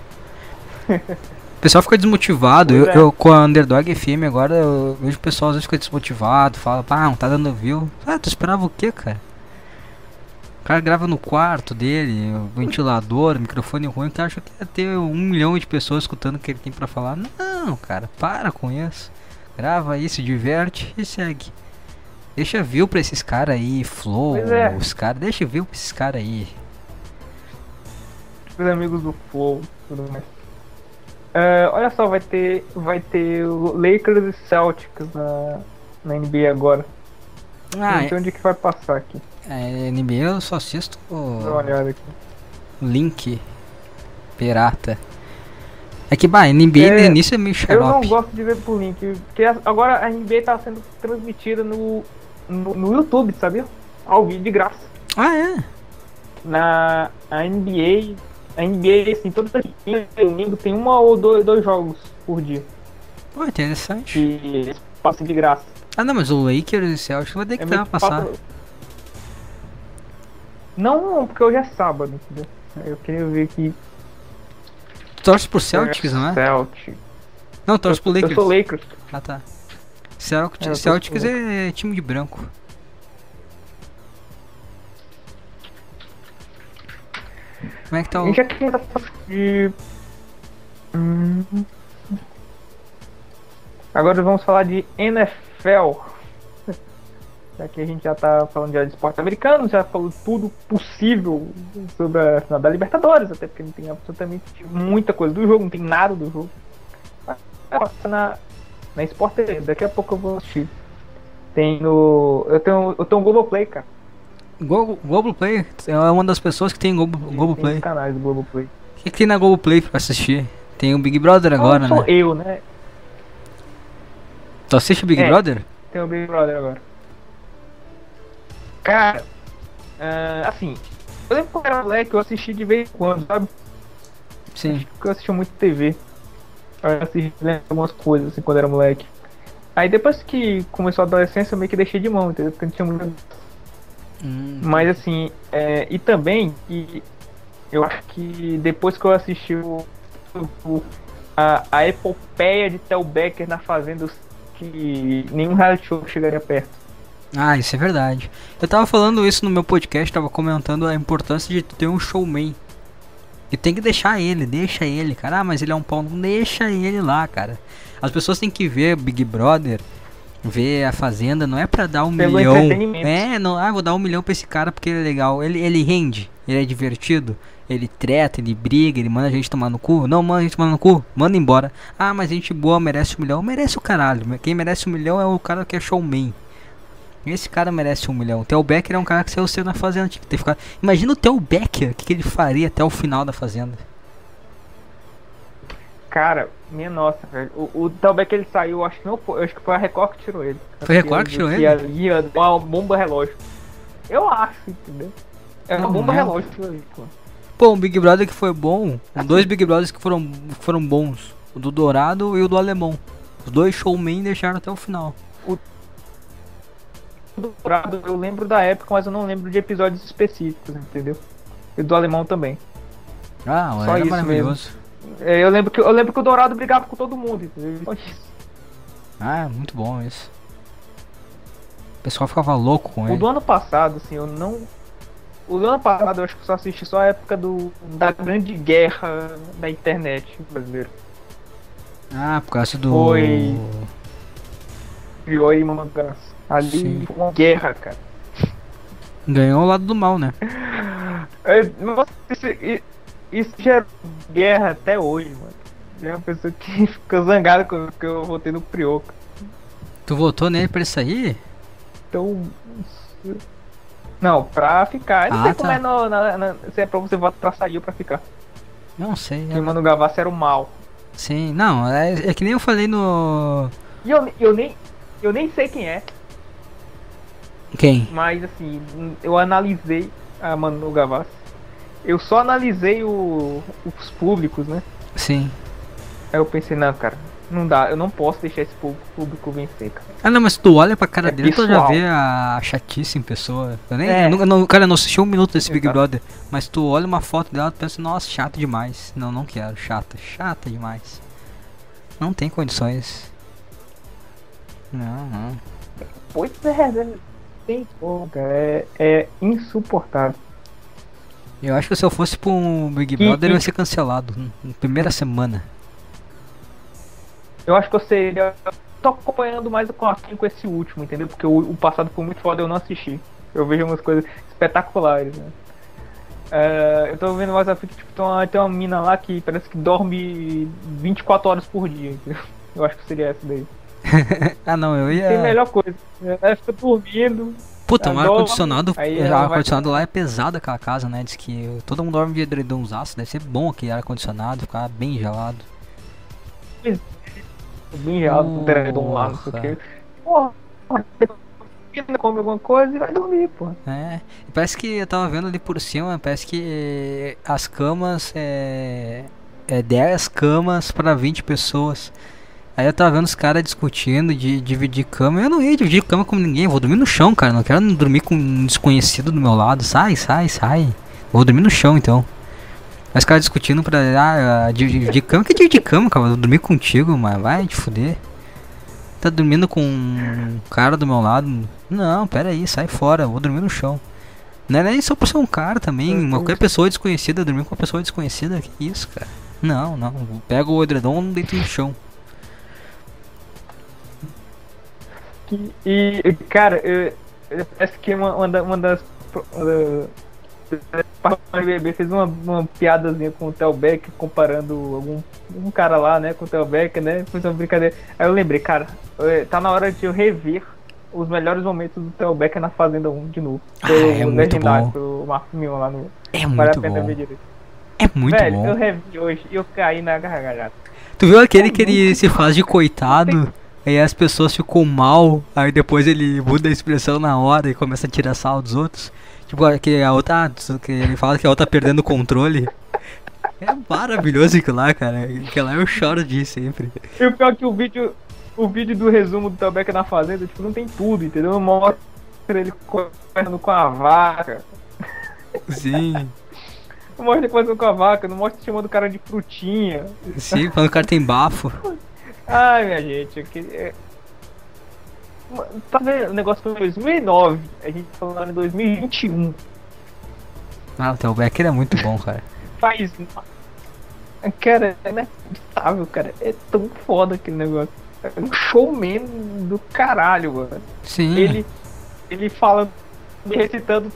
O pessoal fica desmotivado. Eu, é. eu, com a Underdog FM agora, eu vejo o pessoal às vezes fica desmotivado, fala, pá, não tá dando view. Ah, tu esperava o quê, cara? O cara grava no quarto dele, ventilador, microfone ruim, que acha que ia ter um milhão de pessoas escutando o que ele tem pra falar. Não, cara, para com isso. Grava aí, se diverte e segue. Deixa view pra esses caras aí, Flow, é. os caras, deixa view pra esses caras aí. Os amigos do Flow tudo mais. É, olha só, vai ter, vai ter o Lakers e Celtics na, na NBA agora. Ah, não sei onde que vai passar aqui. é, NBA eu só assisto Dá uma o olhada aqui. link pirata. É que, bah, NBA É, no início é meio Eu não xarope. gosto de ver por link, porque agora a NBA tá sendo transmitida no, no, no YouTube, sabia? Ao vivo de graça. Ah, é? Na a NBA, a NBA, assim, todo domingo tem uma ou dois, dois jogos por dia Pô, interessante. que eles passam de graça. Ah, não, mas o Lakers e Celtics vai ter que É dar que passar. passa- Não, porque hoje é sábado, entendeu? Eu queria ver aqui. Torce pro Celtics, não é? Celtics. Não, torce pro Eu Lakers. sou Lakers. Ah, tá. É, Celtics, torço Celtics é time de branco. Como é que tá o... já tinha de. Hum. Agora vamos falar de NFL. Já que a gente já tá falando de esporte americano, já falou tudo possível sobre a final da Libertadores, até porque não tem absolutamente muita coisa do jogo, não tem nada do jogo. Vai passar na, na Sport TV, daqui a pouco eu vou assistir. Tem no. Eu tenho, eu tenho um Globoplay, cara. Go Globoplay? É uma das pessoas que tem Globo, Tem Globoplay. os canais do Globoplay. O que, que tem na Globoplay pra assistir? Tem o Big Brother agora, não sou né? eu, né? Tu assiste o Big É. Brother? Tem o Big Brother agora. Cara, ah, assim, eu lembro quando era moleque, eu assisti de vez em quando, sabe? Sim. Porque eu assistia muito TV. Assisti algumas coisas, assim, quando era moleque. Aí depois que começou a adolescência, eu meio que deixei de mão, entendeu? Porque não tinha muito. Hum, Mas assim, é, e também, que eu acho que depois que eu assisti o, o- a, a epopeia de Tel Becker na Fazenda, que nenhum reality show chegaria perto. Ah, isso é verdade. Eu tava falando isso no meu podcast, tava comentando a importância de ter um showman. E tem que deixar ele, deixa ele, cara. Ah, mas ele é um pau, não deixa ele lá, cara. As pessoas têm que ver Big Brother, ver a Fazenda, não é pra dar um Pelo milhão. É, não, ah, vou dar um milhão pra esse cara porque ele é legal. Ele, ele rende, ele é divertido, ele treta, ele briga, ele manda a gente tomar no cu. Não, manda a gente tomar no cu, manda embora. Ah, mas gente boa merece um milhão. Merece o caralho. Quem merece um milhão é o cara que é showman. Esse cara merece um milhão. O Theo Becker é um cara que saiu cedo na Fazenda. Tinha que ter ficado... Imagina o Theo Becker, o que, que ele faria até o final da Fazenda. Cara, minha nossa, velho. O, o Telbeck ele saiu, acho que não foi, acho que foi a Record que tirou ele. Foi a Record que tirou ele? Ali, uma bomba relógio. Eu acho, entendeu? É uma Não, bomba não. relógio aquilo ali, pô. Pô, um Big Brother que foi bom. Dois Big Brothers que foram, que foram bons. O do Dourado e o do Alemão. Os dois showmen deixaram até o final. Do Dourado eu lembro da época, mas eu não lembro de episódios específicos, entendeu? E do alemão também. Ah, Só era isso maravilhoso. É, eu lembro que eu lembro que o Dourado brigava com todo mundo, entendeu? Só isso. Ah, muito bom isso. O pessoal ficava louco com O ele. do ano passado, assim, eu não. O do ano passado eu acho que só assisti só a época do, da grande guerra da internet brasileira. Ah, por causa do. Foi. Aí uma graça. Ali Sim. uma guerra, cara. Ganhou o lado do mal, né? É, Nossa, isso, isso gera guerra até hoje, mano. É uma pessoa que fica zangada com que eu votei no Prioca. Tu votou nele pra ele sair? Então. Não, pra ficar. Eu não Ah, sei como tá. é no, na, na- se é pra você votar pra sair ou pra ficar. Não sei. Quem é- manda Gavassi era o mal. Sim, não, é, é que nem eu falei no. E eu, eu nem. Eu nem sei quem é, Quem? mas assim, eu analisei a Manu Gavassi. Eu só analisei o- os públicos, né? Sim. Aí eu pensei, não, cara, não dá, eu não posso deixar esse pú- público vencer, cara. Ah, não, mas tu olha pra cara É dele, tu já pessoal. vê a chatice em pessoa. Eu nem, É. nunca- não, cara, eu não assisti um minuto desse Big Exato. Brother, mas tu olha uma foto dela e pensa, nossa, chato demais. Não, não quero, chata, chata demais. Não tem condições. Não, não. Pois é, né? Tem como, cara, é, é insuportável. Eu acho que se eu fosse pra um Big E- Brother, eu e- ia ser cancelado n- na primeira semana. Eu acho que eu seria. Tô acompanhando mais o Corquinho com esse último, entendeu? Porque o, o passado foi muito foda, eu não assisti. Eu vejo umas coisas espetaculares, né? É, eu tô vendo mais a fita, tipo, tem uma, tem uma mina lá que parece que dorme 24 horas por dia, entendeu? Eu acho que seria essa daí. ah, não, eu Tem ia. melhor coisa. Ela fica dormindo. Puta, um Adoro. ar-condicionado. Aí O ela vai- ar-condicionado lá é pesado aquela casa, né? Diz que todo mundo dorme de edredomzaço. Deve ser bom aquele ar-condicionado, ficar bem gelado. Bem gelado, com teredom lá, não sei o quê. Porra, come alguma coisa e vai dormir, porra. É, parece que eu tava vendo ali por cima, parece que as camas é. É 10 camas pra 20 pessoas. Aí eu tava vendo os caras discutindo de dividir cama. Eu não ia dividir cama com ninguém, eu vou dormir no chão, cara. Não quero dormir com um desconhecido do meu lado. Sai, sai, sai. Vou dormir no chão então. Aí os caras discutindo pra ah, dividir cama. Que dividir cama, cara? Eu vou dormir contigo, mas vai te fuder. Tá dormindo com um cara do meu lado. Não, pera aí, sai fora, eu vou dormir no chão. Não é nem só por ser um cara também, eu- qualquer pessoa desconhecida, dormir com uma pessoa desconhecida, que isso, cara? Não, não, pega o edredom e deito no chão. E, e, cara, eu, eu- parece que uma, uma, uma das. Uma BBB fez uma, uma piadazinha com o Theo Becker, comparando algum um cara lá, né, com o Theo Becker, né? Fez uma brincadeira. Aí eu lembrei, cara, eh, tá na hora de eu rever os melhores momentos do Theo Becker na Fazenda 1 de novo. Ah, é muito bom. pelo Marcos Mion lá no. É Vale muito a pena bom. ver direito. É muito Velho, bom. eu revi hoje e eu caí na gargalhada. Tu viu aquele que ele se faz de coitado, aí as pessoas ficam mal, aí depois ele muda a expressão na hora e começa a tirar sal dos outros? Tipo, que a outra. ah, que ele fala que a outra tá perdendo o controle. É maravilhoso aquilo lá, cara. Aquilo lá eu choro disso sempre. E o pior é que o vídeo, o vídeo do resumo do Theo Becker na Fazenda, tipo, não tem tudo, entendeu? Mostra ele conversando com a vaca. Sim. Não mostra ele conversando com a vaca, não mostra chamando o cara de frutinha. Sim, quando o cara tem bafo. Ai, minha gente, aqui é... Tá vendo? O negócio foi em 2009, a gente tá falando em 2021. Ah, o Theo Becker é muito bom, cara. Faz. Cara, é inacreditável, cara. É tão foda aquele negócio. É um showman do caralho, mano. Sim. Ele, ele fala, recitando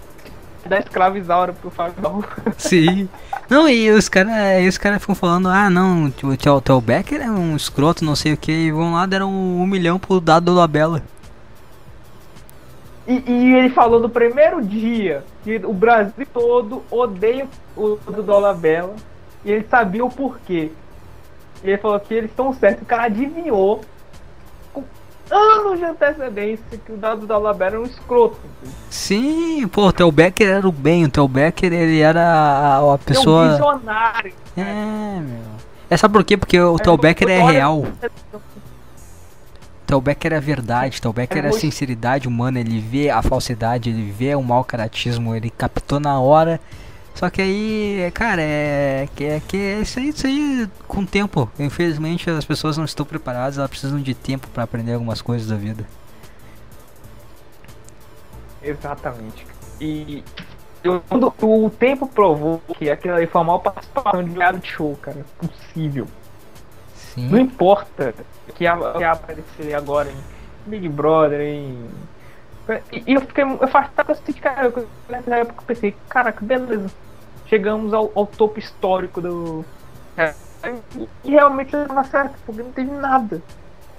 da escravizaura pro Fábio. Sim. Não, e os caras cara ficam falando, ah não, o Theo, Becker é um escroto, não sei o que, e vão lá, deram um, milhão pro dado da Bela. E, e ele falou no primeiro dia que o Brasil todo odeia o do Dolabella. E ele sabia o porquê. E ele falou que eles estão certos. O cara adivinhou anos de antecedência que o dado da Alabama era um escroto. Sim, pô, o Theo Becker era o bem, o Theo Becker ele era a, a É pessoa. um visionário. É, meu. É sabe por quê? Porque o Aí Theo Becker é real. O Theo Becker é a verdade, o Theo Becker é a sinceridade humana, ele vê a falsidade, ele vê o mau caratismo, ele captou na hora. Só que aí, cara, é que é, que é isso aí, isso aí com o tempo. Infelizmente as pessoas não estão preparadas, elas precisam de tempo pra aprender algumas coisas da vida. Exatamente. E o tempo provou que aquilo ali foi a maior participação de reality show, cara. Possível. Não Sim. importa que ia, que aparecer agora em Big Brother, em. E, eu fiquei. Eu faço assim, cara, eu- nessa época eu pensei, caraca, beleza. Chegamos ao, ao topo histórico do. É, e realmente eu tava certo, porque não teve nada.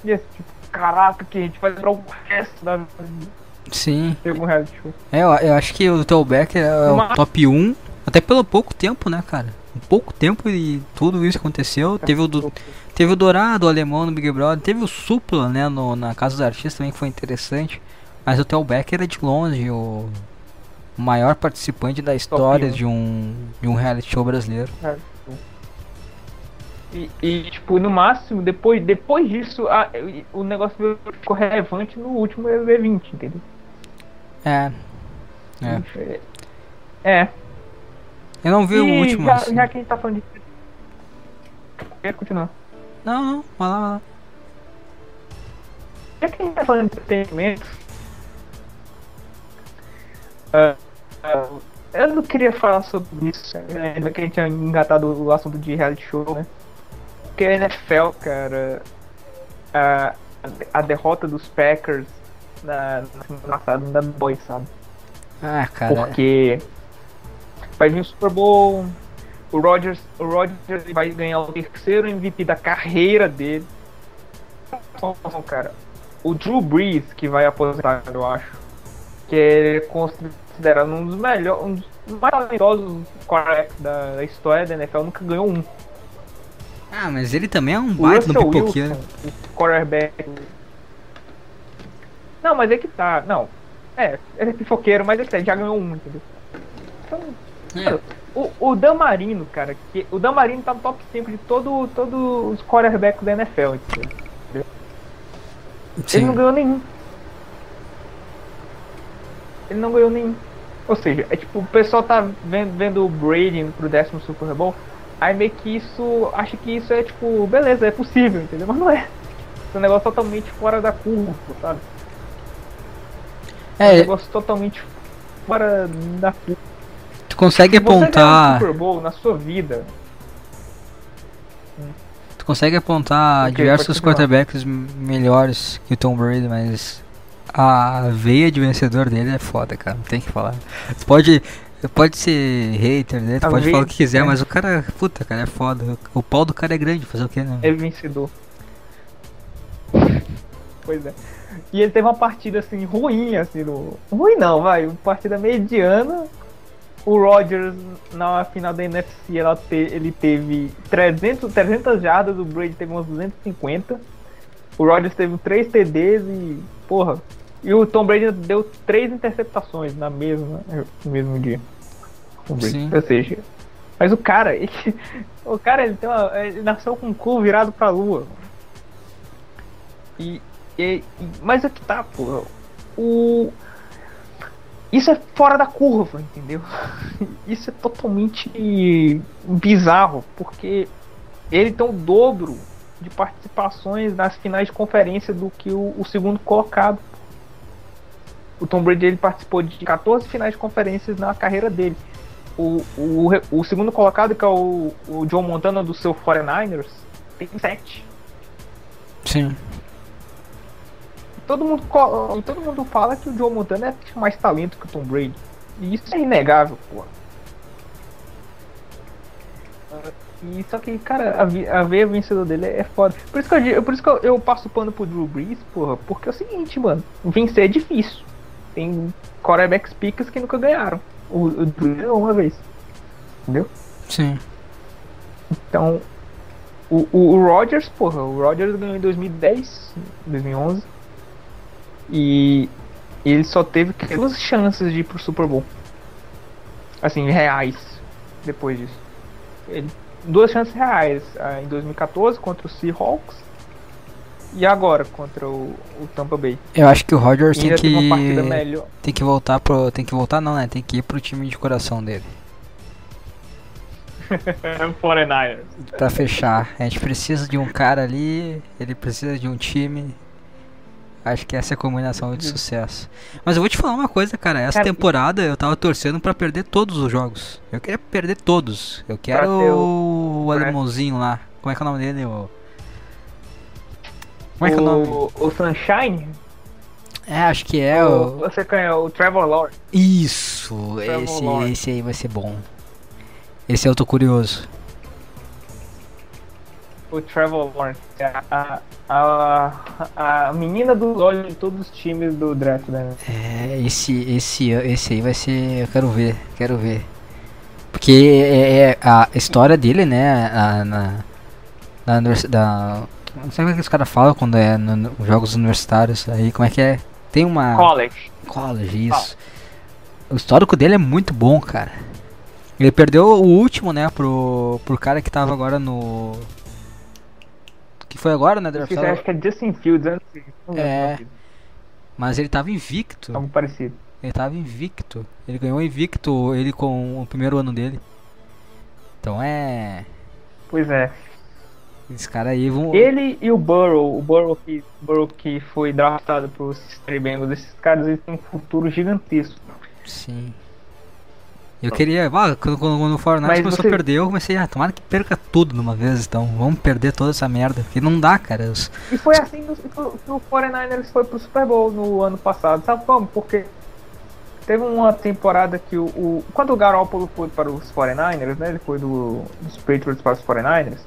E assim, tipo, caraca, que a gente vai durar o resto da vida. Sim. Teve um reality show. É, eu, eu acho que o Theo Becker é o Mas- top 1, até pelo pouco tempo, né, cara? Um pouco tempo e tudo isso aconteceu. Teve o, do, teve o Dourado, o Alemão no Big Brother, teve o Supla, né, no, na Casa dos Artistas também que foi interessante. Mas o Theo Becker é de longe o maior participante da história de um, de um reality show brasileiro. E, e, tipo, no máximo, depois, depois disso, a- o negócio ficou relevante no último EV20, entendeu? É. É. É. Eu não vi o E último, já, assim. já que a gente tá falando de. Quer continuar? Não, não, vai lá, vai lá. Já que a gente tá falando de entretenimento. ah, eu não queria falar sobre isso, ainda que a gente tinha engatado o assunto de reality show, né? Porque a NFL, cara. A, a derrota dos Packers na, na semana passada não dá boi, sabe? Ah, cara. Porque vai vir o Super Bowl, o Rodgers, o Rodgers vai ganhar o terceiro MVP da carreira dele. Cara, o Drew Brees que vai aposentar, eu acho, que é considerado um dos melhores, um dos mais talentosos da, da história da NFL, nunca ganhou um. Ah, mas ele também é um baita no pipoqueiro. Wilson, o quarterback. Não, mas é que tá. Não. É, ele é pifoqueiro, mas é que tá, ele já ganhou um, entendeu? Então, É. o, o Dan Marino, cara, que, o Dan Marino tá no top 5 de todo, todos os quarterbacks da NFL, entendeu? Ele não Sim. ganhou nenhum. Ele não ganhou nenhum. Ou seja, é tipo, o pessoal tá vendo, vendo o Brady pro décimo Super Bowl, aí meio que isso, acha que isso é tipo, beleza, é possível, entendeu? Mas não é. É um negócio totalmente fora da curva, sabe? É um É, negócio totalmente fora da curva. tu consegue Você ganhar um apontar. Super Bowl na sua vida, Tu consegue apontar Ok, diversos quarterbacks melhores que o Tom Brady, mas a veia de vencedor dele é foda, cara. Não tem que falar. Pode, pode ser hater tu A pode veia- falar o que quiser, é. mas o cara, puta, cara, é foda. O pau do cara é grande, fazer o que, né? é vencedor. Pois é. E ele teve uma partida assim ruim, assim, no. Ruim não, vai, uma partida mediana. O Rodgers na final da NFC ela te- ele teve 300, 300 jardas, o Brady teve umas 250. O Rodgers teve 3 TDs e. Porra. E o Tom Brady deu 3 interceptações na mesma, no mesmo dia. Ou seja. Mas o cara, ele, o cara ele, uma, ele nasceu com o cu virado pra lua. E, e- e- mas é que tá, pô. O isso é fora da curva, entendeu? Isso é totalmente bizarro, porque ele tem o dobro de participações nas finais de conferência do que o, o segundo colocado. O Tom Brady ele participou de 14 finais de conferências na carreira dele. O, o, o segundo colocado, que é o, o John Montana do seu 49ers, tem 7. Sim. Todo mundo, todo mundo fala que o Joe Montana é mais talento que o Tom Brady. E isso é inegável, pô. E só que, cara, a, a veia vencedor dele é foda. Por isso que eu, por isso que eu, eu passo pano pro Drew Brees, porra, porque é o seguinte, mano, vencer é difícil. Tem quarterbacks picas que nunca ganharam. O, o Drew ganhou uma vez. Entendeu? Sim. Então, O, o, o Rodgers, porra, o Rodgers ganhou em 2010, 2011. E ele só teve duas chances de ir pro Super Bowl. Assim, reais. Depois disso. Ele, duas chances reais. ah, Em 2014 contra o Seahawks. E agora contra o, o Tampa Bay. Eu acho que o Rodgers E tem que. Tem que voltar pro. Tem que voltar não, né? Tem que ir pro time de coração dele. 49ers. Pra fechar. A gente precisa de um cara ali. Ele precisa de um time. Acho que essa é a combinação de sucesso. Mas eu vou te falar uma coisa, cara. Essa Cara, temporada eu tava torcendo pra perder todos os jogos. Eu queria perder todos. Eu quero o, o alemãozinho lá. Como é que é o nome dele? O... Como é que é o nome? O, Sunshine? É, acho que é o, o. Você ganha o Trevor Lawrence. Isso! Esse, Lawrence. esse aí vai ser bom. Esse eu tô curioso. O Trevor Lawrence. A, a, a, a menina dos olhos de todos os times do draft, né? É, esse, esse, esse aí vai ser. Eu quero ver, quero ver. Porque é, é a história dele, né? a- na, na universidade. Não sei como é que os caras falam quando é no, no- jogos universitários. Aí como é que é? Tem uma. College. College, isso. O histórico dele é muito bom, cara. Ele perdeu o último, né, pro, pro cara que tava agora no. Que foi agora, né, draftado? acho que é Justin Fields, antes. lembro É. Mas ele tava invicto. Algo parecido. Ele tava invicto. Ele ganhou invicto ele com o primeiro ano dele. Então é. Pois é. Esses caras aí vão. Ele e o Burrow, o Burrow que, Burrow que foi draftado pro Cincinnati Bengals, esses caras eles têm um futuro gigantesco. Sim. Eu queria. Ah, quando, quando, quando o Fortnite começou você- a perder, eu comecei, ah, tomara que perca tudo de uma vez, então. Vamos perder toda essa merda. Porque não dá, cara. os- E foi assim que o- que o 49ers foi pro Super Bowl no ano passado. Sabe como? Porque teve uma temporada que o. o- quando o Garoppolo foi para os 49ers, né? Ele foi do, dos Patriots para os 49ers.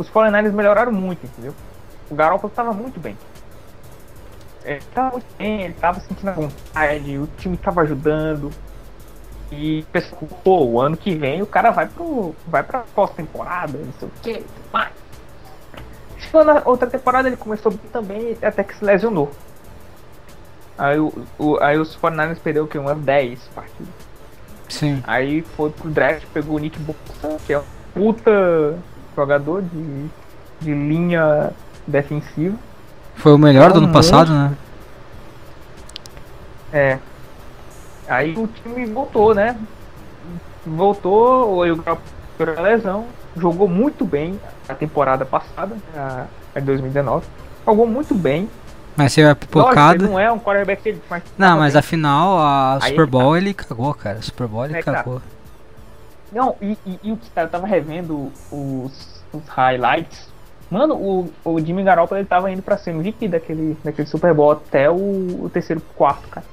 Os 49ers melhoraram muito, entendeu? O Garoppolo estava muito bem. Ele tava muito bem, ele tava sentindo a vontade, o time tava ajudando. E pensou, pô, o ano que vem o cara vai pro. vai pra pós-temporada, não sei o que, mais. Chegou na outra temporada, ele começou bem também, até que se lesionou. Aí, o, o- aí os 49ers perdeu o quê? Umas 10 partidas. Sim. Aí foi pro draft, pegou o Nick Bosa, que é um puta jogador de, de linha defensiva. Foi o melhor do ano passado, né? É. Aí o time voltou, né? Voltou, o pegou a lesão, jogou muito bem a temporada passada, a, a 2019. Jogou muito bem. Mas você é Lógico, pipocado. ele não é um quarterback faz. Não, mas afinal, a Super tá. Bowl ele cagou, cara. Super Bowl ele É, cagou. Não, e, e, e o que eu tava revendo os, os highlights. Mano, o, o Jimmy Garoppolo ele tava indo pra ser MVP daquele, daquele Super Bowl até o, o terceiro quarto, cara.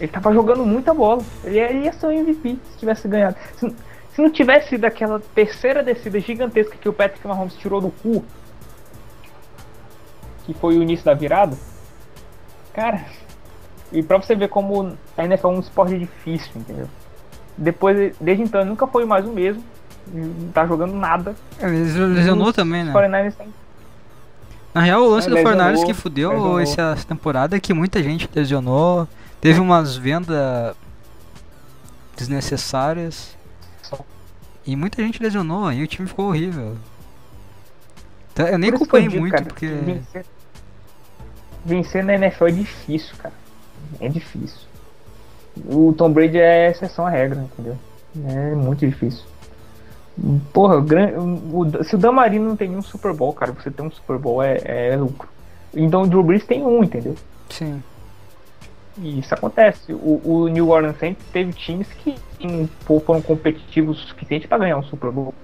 Ele tava jogando muita bola. Ele ele ia ser o MVP se tivesse ganhado. Se, se não tivesse sido aquela terceira descida gigantesca que o Patrick Mahomes tirou do cu, que foi o início da virada, cara. E pra você ver como a NFL é um esporte difícil, entendeu? Depois, desde então, ele nunca foi mais o mesmo. Não tá jogando nada. Ele lesionou também, né? 49ers têm- Na real, o lance É, do Fornares que fudeu lesionou. essa temporada é que muita gente lesionou. Teve umas vendas desnecessárias. E muita gente lesionou, aí o time ficou horrível. Então, eu nem Por acompanhei digo, muito, cara, porque. Vencer, vencer na NFL é difícil, cara. É difícil. O Tom Brady é exceção à regra, entendeu? É muito difícil. Porra, o se o Damarino não tem nenhum Super Bowl, cara, você ter um Super Bowl é, é lucro. Então o Drew Brees tem um, entendeu? Sim. E isso acontece. O, o New Orleans Saints teve times que foram competitivos o suficiente para ganhar um Super Bowl.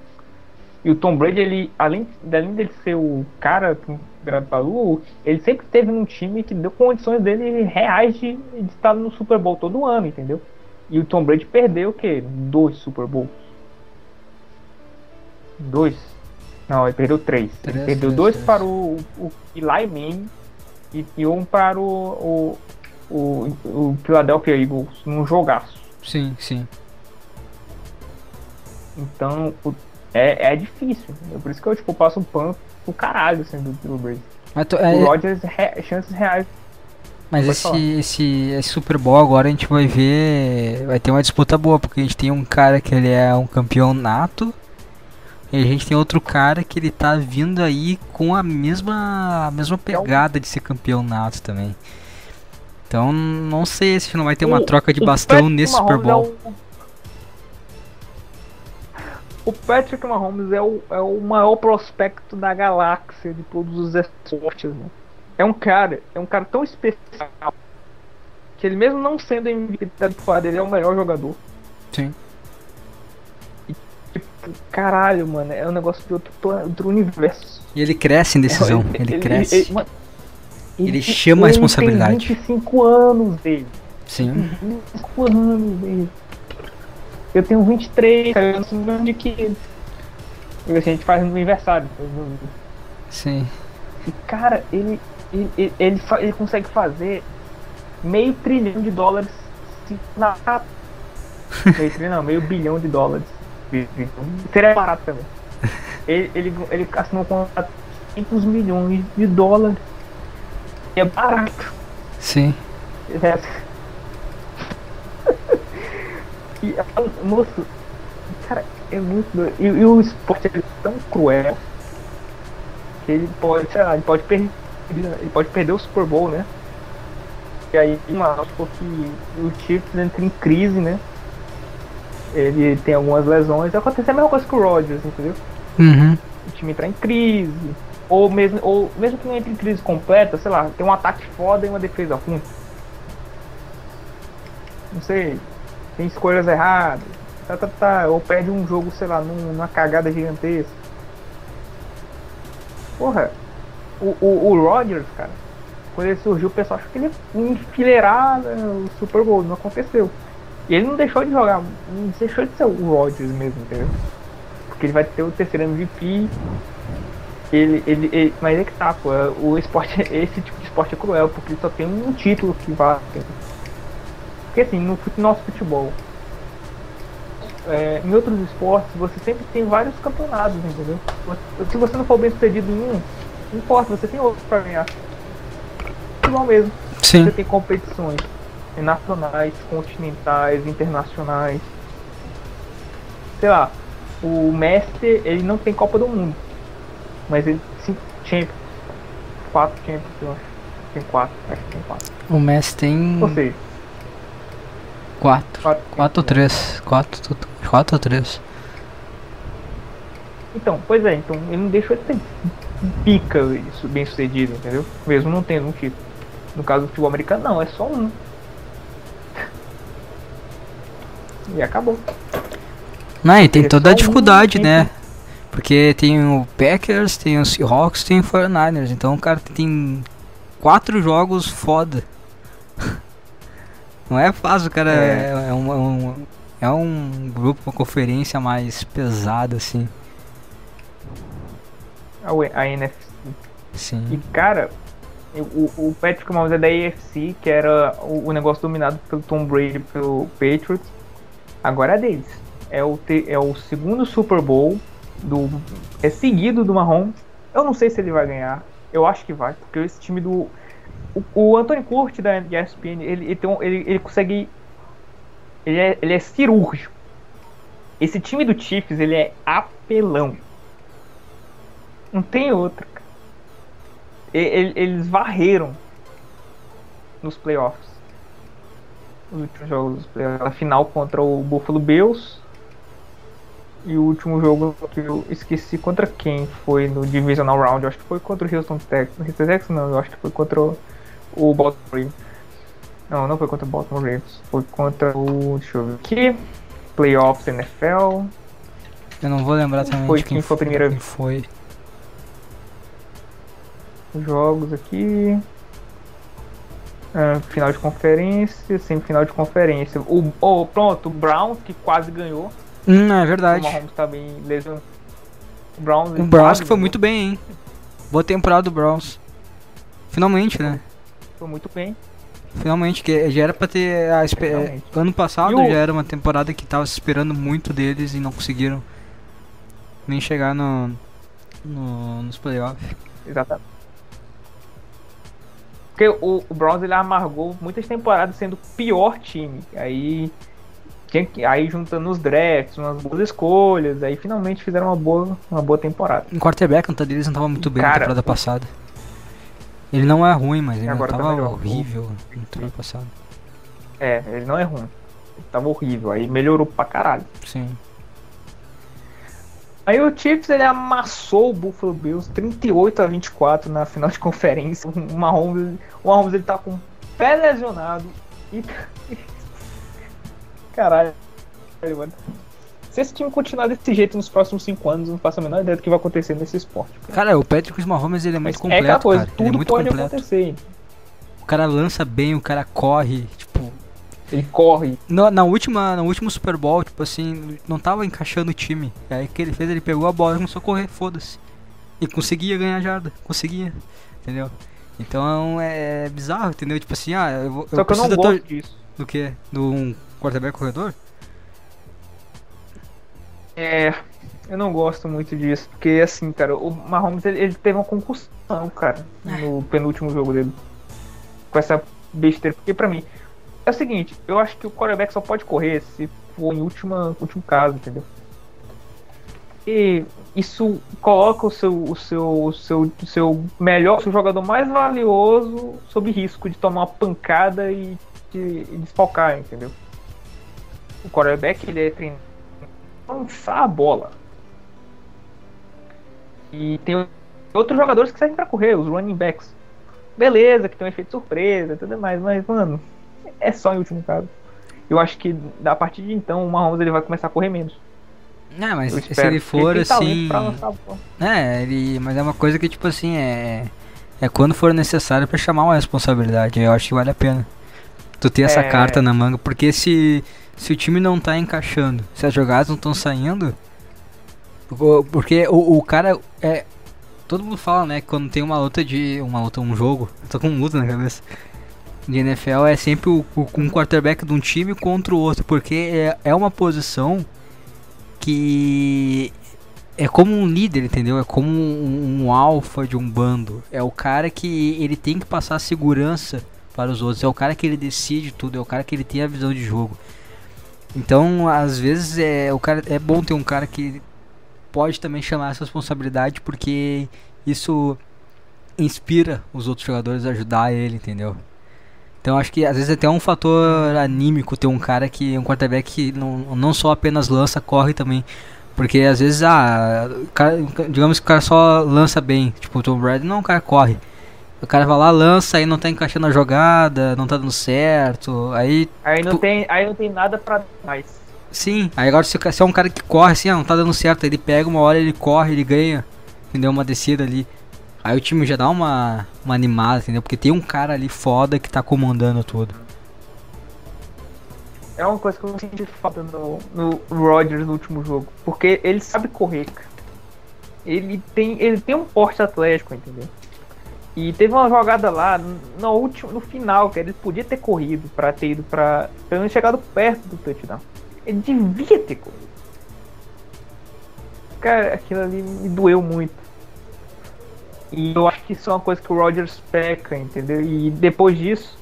E o Tom Brady, ele, além, além dele ser o cara grande Palu, ele sempre esteve num time que deu condições dele reais de, de estar no Super Bowl todo ano, entendeu? E o Tom Brady perdeu o quê? Dois Super Bowls. Dois? Não, ele perdeu três. Três, ele perdeu três, dois três. para o, o Eli Manning e, e um para o, o, o, o Philadelphia Eagles num jogaço. Sim, sim. Então, o, É, é difícil. É por isso que eu tipo, passo um pano pro caralho assim, do Brees. Mas, tu- O é- Rodgers, re, chances reais. mas pode esse, falar. esse, esse Super Bowl agora a gente vai ver. Vai ter uma disputa boa, porque a gente tem um cara que ele é um campeão nato. E a gente tem outro cara que ele tá vindo aí com a mesma, a mesma pegada de ser campeão nato também. Então não sei se não vai ter uma O- troca de o bastão nesse Super é Bowl. o- O Patrick Mahomes é o, é o maior prospecto da galáxia de todos os esportes, né? É um cara, é um cara tão especial que ele mesmo não sendo MVP da temporada, ele é o melhor jogador. Sim. Tipo, caralho, mano, é um negócio de outro, outro universo. E ele cresce em decisão, ele, cresce. Ele, mano, Ele chama a responsabilidade. Tem 25 anos dele. Sim. 25 anos dele. Eu tenho 23, cara, eu não sou grande que a gente faz no aniversário. Sim. E cara, ele, ele, ele, ele, ele consegue fazer meio trilhão de dólares se na Meio trilhão, não, meio bilhão de dólares. Seria barato também. Ele, ele, ele assinou um contrato de 500 milhões de dólares. É barato. Sim. É. e, moço, cara, é muito doido. E, e o esporte é tão cruel que ele pode, sei lá, ele pode perder. Ele pode perder o Super Bowl, né? E aí, uma porque o Chiefs entra em crise, né? Ele tem algumas lesões. Acontece a mesma coisa que o Rodgers, entendeu? Uhum. o time entrar em crise, ou mesmo, ou mesmo que não entre em crise completa, sei lá, tem um ataque foda e uma defesa ruim. Não sei, tem escolhas erradas, tá, tá, tá, ou perde um jogo, sei lá, num- numa cagada gigantesca. Porra, o, o, o Rodgers, cara, quando ele surgiu, o pessoal achou que ele ia enfileirar o Super Bowl, não aconteceu. E ele não deixou de jogar, não deixou de ser o Rodgers mesmo, entendeu? Porque ele vai ter o terceiro MVP. Ele, ele, ele- mas é que tá, pô. O esporte, esse tipo de esporte é cruel, porque só tem um título que vale. Porque assim, no nosso futebol, é, em outros esportes, você sempre tem vários campeonatos, entendeu? Se você não for bem sucedido em um, não importa, você tem outro pra ganhar. Igual mesmo. Sim. Você tem competições nacionais, continentais, internacionais. Sei lá, o Messi, ele não tem Copa do Mundo. Mas ele tem Champions. Quatro Champions, eu acho. Tem quatro, acho que tem quatro. O Messi tem Ou seja, 4. quatro. 4 ou 3. 4 4 ou 3. Então, pois é, então ele não deixou de ser pica isso, bem sucedido, entendeu? Mesmo não tendo um título. No caso do futebol americano, não, é só um. E acabou. Não, e tem É toda a um dificuldade, time. né? Porque tem o Packers, tem o Seahawks, tem o 49ers. Então o cara tem quatro jogos foda. Não é fácil, cara. É, É. é um, é um, é um grupo, uma conferência mais pesada, assim. A, a NFC. E Sim. cara, o, o Patrick Mahomes é da AFC, que era o, o negócio dominado pelo Tom Brady e pelo Patriots. Agora é deles. É o, te- é o segundo Super Bowl do é seguido do Mahomes. Eu não sei se ele vai ganhar. Eu acho que vai, porque esse time do o, Anthony Curti da ESPN, ele, ele, tem um- ele, ele consegue ele é, ele é cirúrgico. Esse time do Chiefs, ele é apelão. Não tem outro. eles varreram nos playoffs. Os últimos jogos dos playoffs. A final contra o Buffalo Bills. E o último jogo que eu esqueci contra quem foi no Divisional Round. Eu acho que foi contra o. Houston Texans não, eu acho que foi contra o, o Baltimore Ravens. Não, não foi contra o Baltimore Ravens. Foi contra o. Deixa eu ver aqui. Playoffs NFL. Eu não vou lembrar também Foi de quem quem foi a primeira quem foi. jogos aqui. Ah, final de conferência, semifinal de conferência. O, oh, pronto, o Browns que quase ganhou. Hum, é O verdade. Mahomes tá bem lesionado. O Browns, O Browns que foi muito bem, hein? Boa temporada do Browns. Finalmente, né? Foi muito bem. Finalmente, que já era pra ter. A, espe- Finalmente. ano passado o- já era uma temporada que tava se esperando muito deles e não conseguiram. nem chegar no, no nos playoffs. Exatamente. Porque o, o Browns ele amargou muitas temporadas sendo o pior time. Aí aí juntando os drafts, umas boas escolhas, aí finalmente fizeram uma boa, uma boa temporada. Em quarterback, o deles não tava muito bem Cara, na temporada passada. Ele não é ruim, mas ele agora tava tá horrível na temporada passada. É, ele não é ruim. Ele tava horrível, aí melhorou pra caralho. Sim. Aí o Chiefs ele amassou o Buffalo Bills 38 a 24 na final de conferência. O Mahomes, o Mahomes ele tá com o pé lesionado e Caralho, mano. Se esse time continuar desse jeito nos próximos 5 anos, não faço a menor ideia do que vai acontecer nesse esporte. Cara, cara o Patrick Mahomes ele é muito Mas completo, é aquela coisa, cara. tudo é muito pode completo. acontecer. O cara lança bem, o cara corre, tipo, ele corre. No, na última, no último Super Bowl, tipo assim, não tava encaixando o time. Aí o que ele fez, ele pegou a bola e começou a correr, foda-se. E conseguia ganhar jarda, conseguia, entendeu? Então é bizarro, entendeu? Tipo assim, ah, eu, Só eu que eu não gosto disso. Do que? Do um quarterback corredor? É, eu não gosto muito disso, porque assim, cara, o Mahomes ele, ele teve uma concussão, cara, no penúltimo jogo dele. Com essa besteira, porque pra mim, é o seguinte, eu acho que o quarterback só pode correr se for em última, último caso, entendeu? E isso coloca o seu, o seu, o seu, o seu melhor, o seu jogador mais valioso sob risco de tomar uma pancada e de, de desfalcar, entendeu? O quarterback ele é treinado lançar a bola. E tem outros jogadores que servem para correr, os running backs. Beleza, que tem um efeito surpresa e tudo mais, mas, mano, é só em último caso. Eu acho que a partir de então o Mahomes ele vai começar a correr menos. Não, mas se ele for ele assim. É, ele. Mas é uma coisa que, tipo assim, é. É quando for necessário para chamar uma responsabilidade. Eu acho que vale a pena. Tu ter essa é... carta na manga, porque se se o time não tá encaixando, se as jogadas não estão saindo, porque o, o cara é todo mundo fala, né, quando tem uma luta de uma luta, um jogo, eu tô com um luta na cabeça. De NFL é sempre o, o, um quarterback de um time contra o outro, porque é, é uma posição que é como um líder, entendeu? É como um, um alfa de um bando. É o cara que ele tem que passar segurança para os outros. É o cara que ele decide tudo. É o cara que ele tem a visão de jogo. Então, às vezes é o cara é bom ter um cara que pode também chamar essa responsabilidade porque isso inspira os outros jogadores a ajudar ele, entendeu? Então acho que às vezes é até um fator anímico ter um cara que um quarterback que não, não só apenas lança, corre também. Porque às vezes, ah, cara, digamos que o cara só lança bem, tipo o Tom Brady, não, o cara corre. O cara vai lá, lança, aí não tá encaixando a jogada, não tá dando certo, aí... Aí não, tipo, tem, aí não tem nada pra mais. Sim, aí agora se, se é um cara que corre assim, ah, não tá dando certo, ele pega uma hora, ele corre, ele ganha, entendeu? Uma descida ali. Aí o time já dá uma, uma animada, entendeu? Porque tem um cara ali foda que tá comandando tudo. É uma coisa que eu senti falta no, no Rodgers no último jogo. Porque ele sabe correr, cara. Ele tem, ele tem um porte atlético, entendeu? E teve uma jogada lá no último, no final, que ele podia ter corrido para ter ido para pelo menos chegado perto do touchdown. Ele devia ter corrido. Cara, aquilo ali me doeu muito. E eu acho que isso é uma coisa que o Rogers peca, entendeu? E depois disso,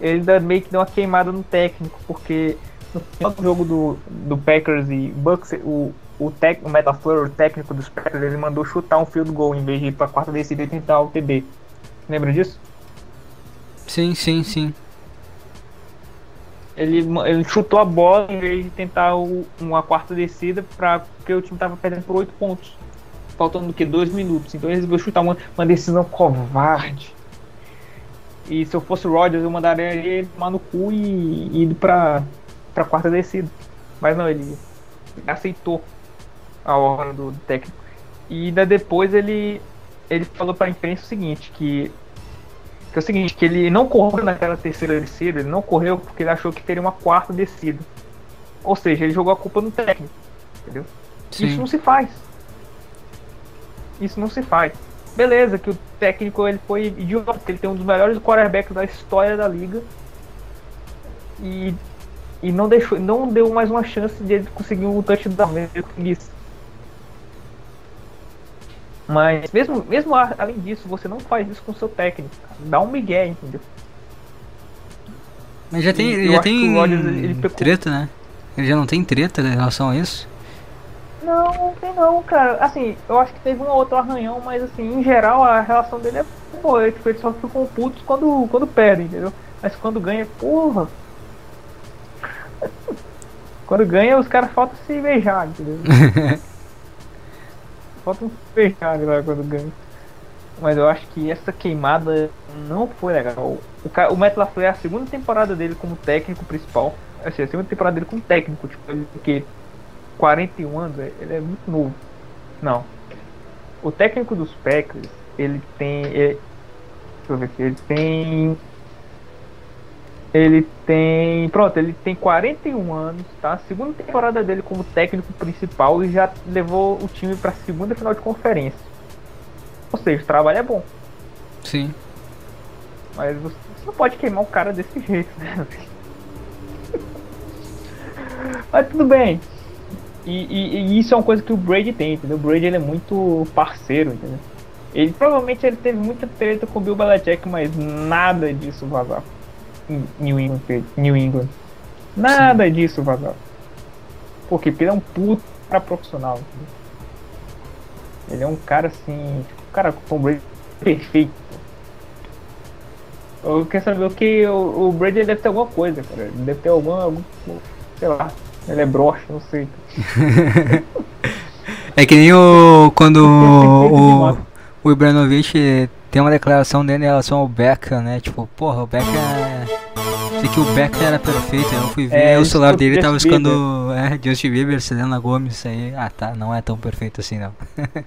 ele ainda meio que deu uma queimada no técnico, porque no final do jogo do, do Packers e Bucks, o, o, o Metafleur, o técnico dos Packers, ele mandou chutar um field goal em vez de ir pra quarta descida e tentar o TD. Lembra disso? Sim, sim, sim. Ele, ele chutou a bola em vez de tentar o, uma quarta descida para porque o time tava perdendo por 8 pontos. Faltando o que? 2 minutos. Então ele resolveu chutar uma, uma decisão covarde. E se eu fosse o Rodgers, eu mandaria ele tomar no cu e, e ir pra, pra quarta descida. Mas não, ele, ele aceitou a ordem do técnico. E ainda depois ele ele falou para a imprensa o seguinte, que, que é o seguinte, que ele não correu naquela terceira descida, ele não correu porque ele achou que teria uma quarta descida. Ou seja, ele jogou a culpa no técnico, entendeu? Sim. Isso não se faz. Isso não se faz. Beleza, que o técnico ele foi idiota, ele tem um dos melhores quarterbacks da história da liga. E, e não deixou, não deu mais uma chance de ele conseguir um touchdown, ele conseguisse. Mas mesmo, mesmo além disso, você não faz isso com o seu técnico. Cara. Dá um migué, entendeu? Mas já tem, E já tem Rodgers, ele treta, né? Ele já não tem treta em relação a isso? Não, não tem não, cara. Assim, eu acho que teve um ou outro arranhão, mas assim, em geral a relação dele é boa. Tipo, eles só ficam putos quando, quando perdem, entendeu? Mas quando ganha, porra. Quando ganha, os caras faltam se beijar, entendeu? faltam se beijar lá quando ganha. Mas eu acho que essa queimada não foi legal. O, ca- o Matt LaFleur é a segunda temporada dele como técnico principal. Assim, a segunda temporada dele como técnico, tipo, ele tem que 41 anos, é- ele é muito novo. Não. O técnico dos Packers, ele tem. ele- deixa eu ver aqui, ele tem. Ele tem. Pronto, ele tem 41 anos, tá? Segunda temporada dele como técnico principal e já levou o time pra segunda final de conferência. Ou seja, o trabalho é bom. Sim. Mas você não pode queimar o cara desse jeito, né? Mas tudo bem. E, e- e isso é uma coisa que o Brady tem, entendeu? O Brady ele é muito parceiro, entendeu? Ele provavelmente ele teve muita treta com o Bill Belichick, mas nada disso vazava. Em New England, New England. Nada disso vazava. Por quê? Porque ele é um puto cara profissional. entendeu? Ele é um cara assim. Tipo, cara, o Tom Brady é perfeito. Eu quero saber o que o, o Brady deve ter alguma coisa, cara. Ele deve ter alguma, algum, sei lá, ele é broxa, não sei. É que nem o. Quando o, demais. o Ibranovic tem uma declaração dele em relação ao Beckham, né? Tipo, porra, o Beckham. Sei que o Beckham era perfeito, eu fui ver É, o celular dele tava Bieber. escando. É, Justin Bieber, Selena Gomes, isso aí. Ah tá, não é tão perfeito assim não.